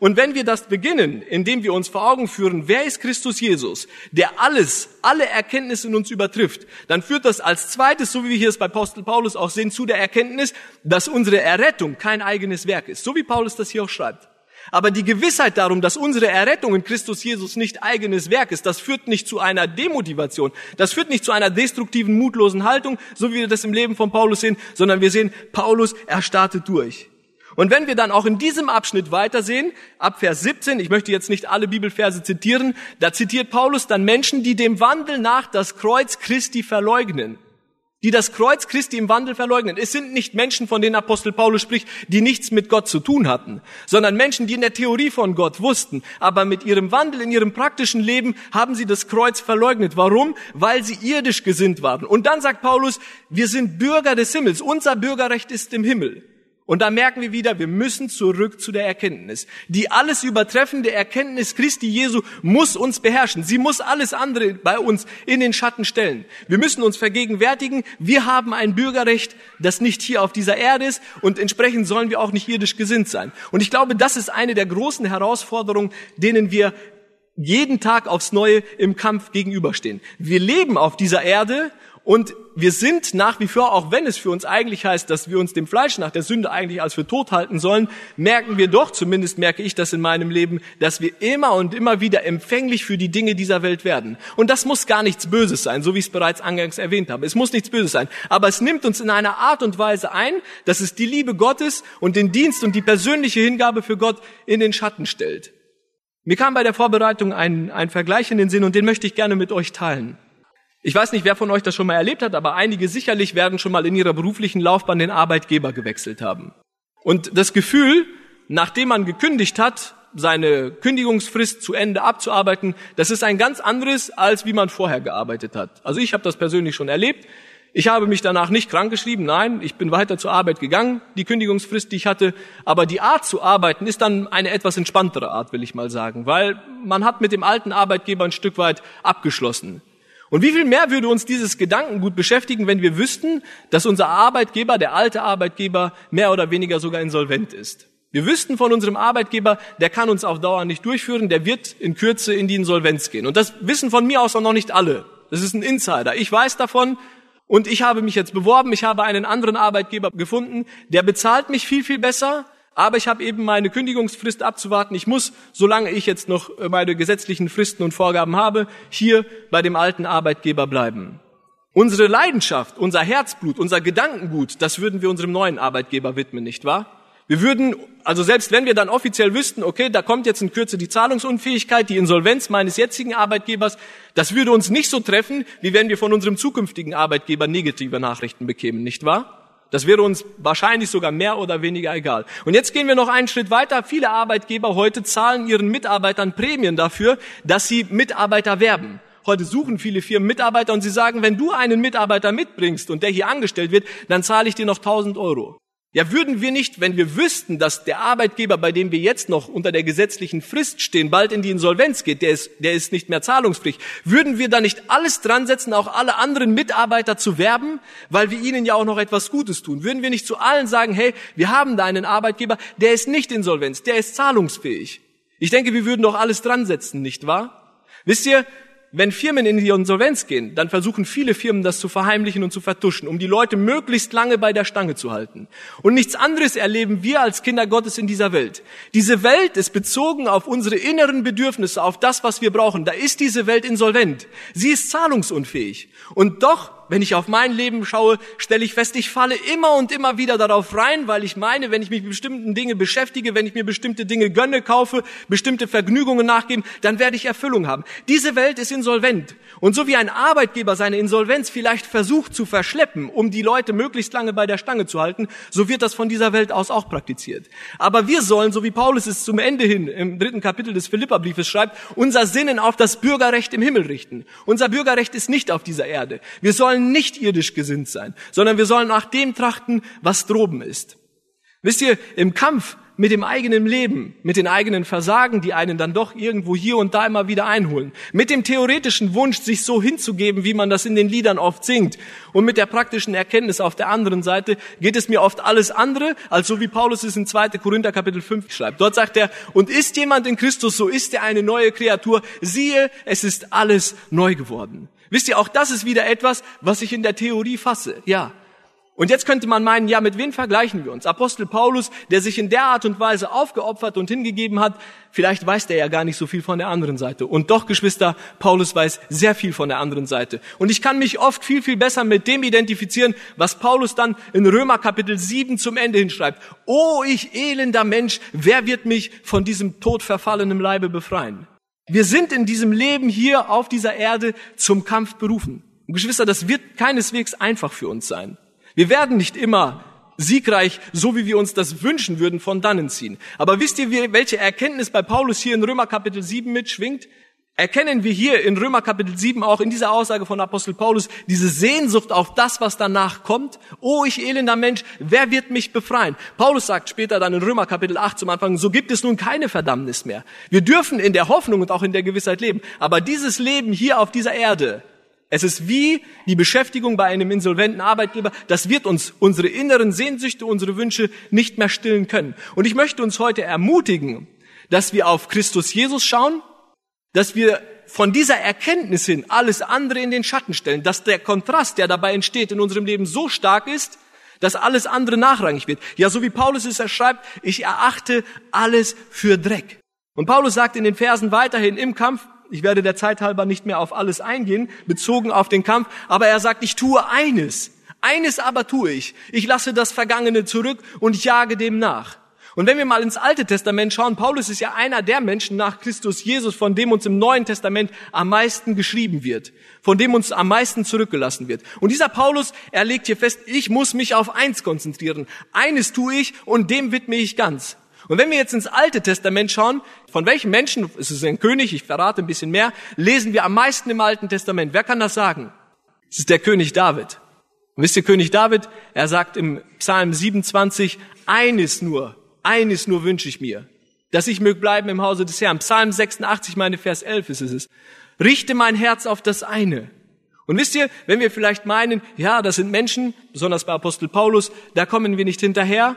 Und wenn wir das beginnen, indem wir uns vor Augen führen, wer ist Christus Jesus, der alles, alle Erkenntnis in uns übertrifft, dann führt das als zweites, so wie wir hier es bei Apostel Paulus auch sehen, zu der Erkenntnis, dass unsere Errettung kein eigenes Werk ist. So wie Paulus das hier auch schreibt. Aber die Gewissheit darum, dass unsere Errettung in Christus Jesus nicht eigenes Werk ist, das führt nicht zu einer Demotivation, das führt nicht zu einer destruktiven, mutlosen Haltung, so wie wir das im Leben von Paulus sehen, sondern wir sehen, Paulus, er startet durch. Und wenn wir dann auch in diesem Abschnitt weitersehen, ab Vers 17, ich möchte jetzt nicht alle Bibelverse zitieren, da zitiert Paulus dann Menschen, die dem Wandel nach das Kreuz Christi verleugnen die das Kreuz Christi im Wandel verleugnen. Es sind nicht Menschen, von denen Apostel Paulus spricht, die nichts mit Gott zu tun hatten, sondern Menschen, die in der Theorie von Gott wussten, aber mit ihrem Wandel in ihrem praktischen Leben haben sie das Kreuz verleugnet. Warum? Weil sie irdisch gesinnt waren. Und dann sagt Paulus, wir sind Bürger des Himmels, unser Bürgerrecht ist im Himmel. Und da merken wir wieder, wir müssen zurück zu der Erkenntnis. Die alles übertreffende Erkenntnis Christi Jesu muss uns beherrschen. Sie muss alles andere bei uns in den Schatten stellen. Wir müssen uns vergegenwärtigen, wir haben ein Bürgerrecht, das nicht hier auf dieser Erde ist und entsprechend sollen wir auch nicht irdisch gesinnt sein. Und ich glaube, das ist eine der großen Herausforderungen, denen wir jeden Tag aufs Neue im Kampf gegenüberstehen. Wir leben auf dieser Erde und wir sind nach wie vor, auch wenn es für uns eigentlich heißt, dass wir uns dem Fleisch nach der Sünde eigentlich als für tot halten sollen, merken wir doch, zumindest merke ich das in meinem Leben, dass wir immer und immer wieder empfänglich für die Dinge dieser Welt werden. Und das muss gar nichts Böses sein, so wie ich es bereits angangs erwähnt habe. Es muss nichts Böses sein. Aber es nimmt uns in einer Art und Weise ein, dass es die Liebe Gottes und den Dienst und die persönliche Hingabe für Gott in den Schatten stellt. Mir kam bei der Vorbereitung ein, ein Vergleich in den Sinn und den möchte ich gerne mit euch teilen. Ich weiß nicht, wer von euch das schon mal erlebt hat, aber einige sicherlich werden schon mal in ihrer beruflichen Laufbahn den Arbeitgeber gewechselt haben. Und das Gefühl, nachdem man gekündigt hat, seine Kündigungsfrist zu Ende abzuarbeiten, das ist ein ganz anderes, als wie man vorher gearbeitet hat. Also ich habe das persönlich schon erlebt. Ich habe mich danach nicht krankgeschrieben, nein, ich bin weiter zur Arbeit gegangen, die Kündigungsfrist, die ich hatte, aber die Art zu arbeiten ist dann eine etwas entspanntere Art, will ich mal sagen, weil man hat mit dem alten Arbeitgeber ein Stück weit abgeschlossen. Und wie viel mehr würde uns dieses Gedankengut beschäftigen, wenn wir wüssten, dass unser Arbeitgeber, der alte Arbeitgeber, mehr oder weniger sogar insolvent ist? Wir wüssten von unserem Arbeitgeber, der kann uns auf Dauer nicht durchführen, der wird in Kürze in die Insolvenz gehen. Und das wissen von mir aus auch noch nicht alle. Das ist ein Insider. Ich weiß davon und ich habe mich jetzt beworben, ich habe einen anderen Arbeitgeber gefunden, der bezahlt mich viel, viel besser, aber ich habe eben meine Kündigungsfrist abzuwarten. Ich muss, solange ich jetzt noch äh, meine gesetzlichen Fristen und Vorgaben habe, hier bei dem alten Arbeitgeber bleiben. Unsere Leidenschaft, unser Herzblut, unser Gedankengut, das würden wir unserem neuen Arbeitgeber widmen, nicht wahr? Wir würden, also selbst wenn wir dann offiziell wüssten, okay, da kommt jetzt in Kürze die Zahlungsunfähigkeit, die Insolvenz meines jetzigen Arbeitgebers, das würde uns nicht so treffen, wie wenn wir von unserem zukünftigen Arbeitgeber negative Nachrichten bekämen, nicht wahr? Das wäre uns wahrscheinlich sogar mehr oder weniger egal. Und jetzt gehen wir noch einen Schritt weiter. Viele Arbeitgeber heute zahlen ihren Mitarbeitern Prämien dafür, dass sie Mitarbeiter werben. Heute suchen viele Firmen Mitarbeiter und sie sagen, wenn du einen Mitarbeiter mitbringst und der hier angestellt wird, dann zahle ich dir noch 1000 Euro. Ja, würden wir nicht, wenn wir wüssten, dass der Arbeitgeber, bei dem wir jetzt noch unter der gesetzlichen Frist stehen, bald in die Insolvenz geht, der ist, der ist nicht mehr zahlungspflichtig, würden wir da nicht alles dran setzen, auch alle anderen Mitarbeiter zu werben, weil wir ihnen ja auch noch etwas Gutes tun? Würden wir nicht zu allen sagen, hey, wir haben da einen Arbeitgeber, der ist nicht insolvenz, der ist zahlungsfähig? Ich denke, wir würden doch alles dran setzen, nicht wahr? Wisst ihr, wenn Firmen in die Insolvenz gehen, dann versuchen viele Firmen das zu verheimlichen und zu vertuschen, um die Leute möglichst lange bei der Stange zu halten. Und nichts anderes erleben wir als Kinder Gottes in dieser Welt. Diese Welt ist bezogen auf unsere inneren Bedürfnisse, auf das, was wir brauchen. Da ist diese Welt insolvent. Sie ist zahlungsunfähig. Und doch wenn ich auf mein Leben schaue, stelle ich fest, ich falle immer und immer wieder darauf rein, weil ich meine, wenn ich mich mit bestimmten Dingen beschäftige, wenn ich mir bestimmte Dinge gönne, kaufe, bestimmte Vergnügungen nachgeben, dann werde ich Erfüllung haben. Diese Welt ist insolvent. Und so wie ein Arbeitgeber seine Insolvenz vielleicht versucht zu verschleppen, um die Leute möglichst lange bei der Stange zu halten, so wird das von dieser Welt aus auch praktiziert. Aber wir sollen, so wie Paulus es zum Ende hin im dritten Kapitel des Philipperbriefes schreibt, unser Sinnen auf das Bürgerrecht im Himmel richten. Unser Bürgerrecht ist nicht auf dieser Erde. Wir sollen sollen nicht irdisch gesinnt sein, sondern wir sollen nach dem trachten, was droben ist. Wisst ihr, im Kampf mit dem eigenen Leben, mit den eigenen Versagen, die einen dann doch irgendwo hier und da immer wieder einholen, mit dem theoretischen Wunsch, sich so hinzugeben, wie man das in den Liedern oft singt, und mit der praktischen Erkenntnis auf der anderen Seite, geht es mir oft alles andere, als so wie Paulus es in 2. Korinther Kapitel 5 schreibt. Dort sagt er, und ist jemand in Christus, so ist er eine neue Kreatur, siehe, es ist alles neu geworden. Wisst ihr, auch das ist wieder etwas, was ich in der Theorie fasse. Ja, Und jetzt könnte man meinen, ja, mit wem vergleichen wir uns? Apostel Paulus, der sich in der Art und Weise aufgeopfert und hingegeben hat, vielleicht weiß der ja gar nicht so viel von der anderen Seite. Und doch, Geschwister, Paulus weiß sehr viel von der anderen Seite. Und ich kann mich oft viel, viel besser mit dem identifizieren, was Paulus dann in Römer Kapitel 7 zum Ende hinschreibt. Oh, ich elender Mensch, wer wird mich von diesem todverfallenen Leibe befreien? Wir sind in diesem Leben hier auf dieser Erde zum Kampf berufen. Und Geschwister, das wird keineswegs einfach für uns sein. Wir werden nicht immer siegreich, so wie wir uns das wünschen würden, von dannen ziehen. Aber wisst ihr, welche Erkenntnis bei Paulus hier in Römer Kapitel 7 mitschwingt? Erkennen wir hier in Römer Kapitel 7 auch in dieser Aussage von Apostel Paulus diese Sehnsucht auf das, was danach kommt? Oh, ich elender Mensch, wer wird mich befreien? Paulus sagt später dann in Römer Kapitel 8 zum Anfang, so gibt es nun keine Verdammnis mehr. Wir dürfen in der Hoffnung und auch in der Gewissheit leben. Aber dieses Leben hier auf dieser Erde, es ist wie die Beschäftigung bei einem insolventen Arbeitgeber. Das wird uns unsere inneren Sehnsüchte, unsere Wünsche nicht mehr stillen können. Und ich möchte uns heute ermutigen, dass wir auf Christus Jesus schauen, dass wir von dieser Erkenntnis hin alles andere in den Schatten stellen, dass der Kontrast, der dabei entsteht in unserem Leben so stark ist, dass alles andere nachrangig wird. Ja, so wie Paulus es erschreibt, ich erachte alles für Dreck. Und Paulus sagt in den Versen weiterhin im Kampf, ich werde der Zeit halber nicht mehr auf alles eingehen, bezogen auf den Kampf, aber er sagt, ich tue eines. Eines aber tue ich. Ich lasse das Vergangene zurück und jage dem nach. Und wenn wir mal ins Alte Testament schauen, Paulus ist ja einer der Menschen nach Christus Jesus, von dem uns im Neuen Testament am meisten geschrieben wird, von dem uns am meisten zurückgelassen wird. Und dieser Paulus, er legt hier fest, ich muss mich auf eins konzentrieren. Eines tue ich und dem widme ich ganz. Und wenn wir jetzt ins Alte Testament schauen, von welchen Menschen, es ist ein König, ich verrate ein bisschen mehr, lesen wir am meisten im Alten Testament? Wer kann das sagen? Es ist der König David. Und wisst ihr, König David, er sagt im Psalm 27, eines nur, eines nur wünsche ich mir, dass ich möge bleiben im Hause des Herrn. Psalm 86, meine Vers 11 ist es. Richte mein Herz auf das eine. Und wisst ihr, wenn wir vielleicht meinen, ja, das sind Menschen, besonders bei Apostel Paulus, da kommen wir nicht hinterher.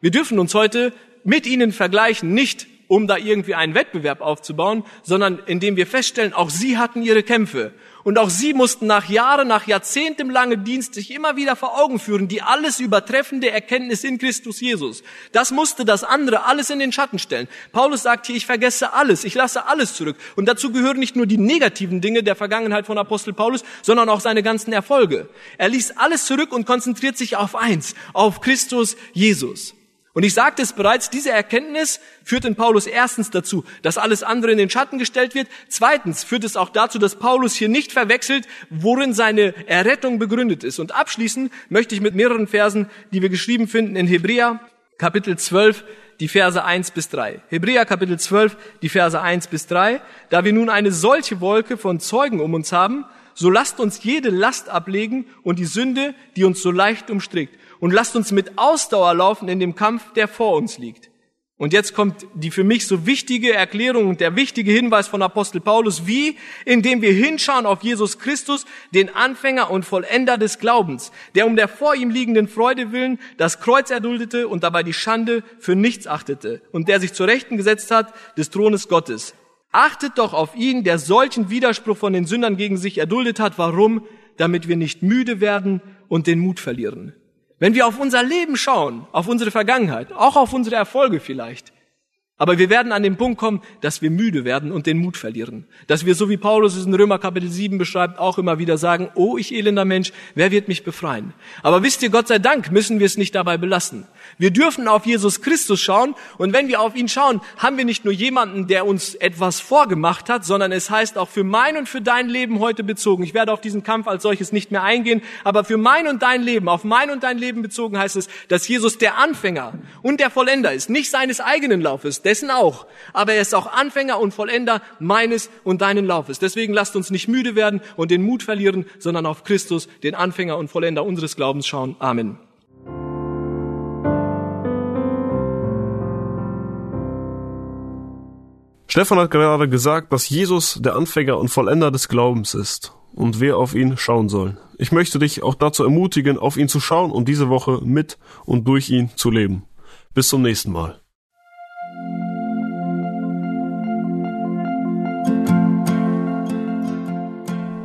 Wir dürfen uns heute mit ihnen vergleichen, nicht um da irgendwie einen Wettbewerb aufzubauen, sondern indem wir feststellen, auch sie hatten ihre Kämpfe. Und auch sie mussten nach Jahren, nach Jahrzehnten lange Dienst sich immer wieder vor Augen führen, die alles übertreffende Erkenntnis in Christus Jesus. Das musste das andere alles in den Schatten stellen. Paulus sagt hier, ich vergesse alles, ich lasse alles zurück. Und dazu gehören nicht nur die negativen Dinge der Vergangenheit von Apostel Paulus, sondern auch seine ganzen Erfolge. Er ließ alles zurück und konzentriert sich auf eins, auf Christus Jesus. Und ich sagte es bereits, diese Erkenntnis führt in Paulus erstens dazu, dass alles andere in den Schatten gestellt wird. Zweitens führt es auch dazu, dass Paulus hier nicht verwechselt, worin seine Errettung begründet ist. Und abschließend möchte ich mit mehreren Versen, die wir geschrieben finden in Hebräer, Kapitel 12, die Verse 1 bis 3. Hebräer Kapitel 12, die Verse 1 bis 3. Da wir nun eine solche Wolke von Zeugen um uns haben, so lasst uns jede Last ablegen und die Sünde, die uns so leicht umstrickt und lasst uns mit Ausdauer laufen in dem Kampf, der vor uns liegt. Und jetzt kommt die für mich so wichtige Erklärung und der wichtige Hinweis von Apostel Paulus, wie, indem wir hinschauen auf Jesus Christus, den Anfänger und Vollender des Glaubens, der um der vor ihm liegenden Freude willen das Kreuz erduldete und dabei die Schande für nichts achtete und der sich zur Rechten gesetzt hat des Thrones Gottes. Achtet doch auf ihn, der solchen Widerspruch von den Sündern gegen sich erduldet hat. Warum? Damit wir nicht müde werden und den Mut verlieren. Wenn wir auf unser Leben schauen, auf unsere Vergangenheit, auch auf unsere Erfolge vielleicht, aber wir werden an den Punkt kommen, dass wir müde werden und den Mut verlieren. Dass wir, so wie Paulus es in Römer Kapitel 7 beschreibt, auch immer wieder sagen, oh, ich elender Mensch, wer wird mich befreien? Aber wisst ihr, Gott sei Dank müssen wir es nicht dabei belassen. Wir dürfen auf Jesus Christus schauen und wenn wir auf ihn schauen, haben wir nicht nur jemanden, der uns etwas vorgemacht hat, sondern es heißt auch für mein und für dein Leben heute bezogen. Ich werde auf diesen Kampf als solches nicht mehr eingehen, aber für mein und dein Leben, auf mein und dein Leben bezogen heißt es, dass Jesus der Anfänger und der Vollender ist, nicht seines eigenen Laufes, dessen auch, aber er ist auch Anfänger und Vollender meines und deinen Laufes. Deswegen lasst uns nicht müde werden und den Mut verlieren, sondern auf Christus, den Anfänger und Vollender unseres Glaubens schauen. Amen. Stefan hat gerade gesagt, dass Jesus der Anfänger und Vollender des Glaubens ist und wer auf ihn schauen soll. Ich möchte dich auch dazu ermutigen, auf ihn zu schauen und diese Woche mit und durch ihn zu leben. Bis zum nächsten Mal.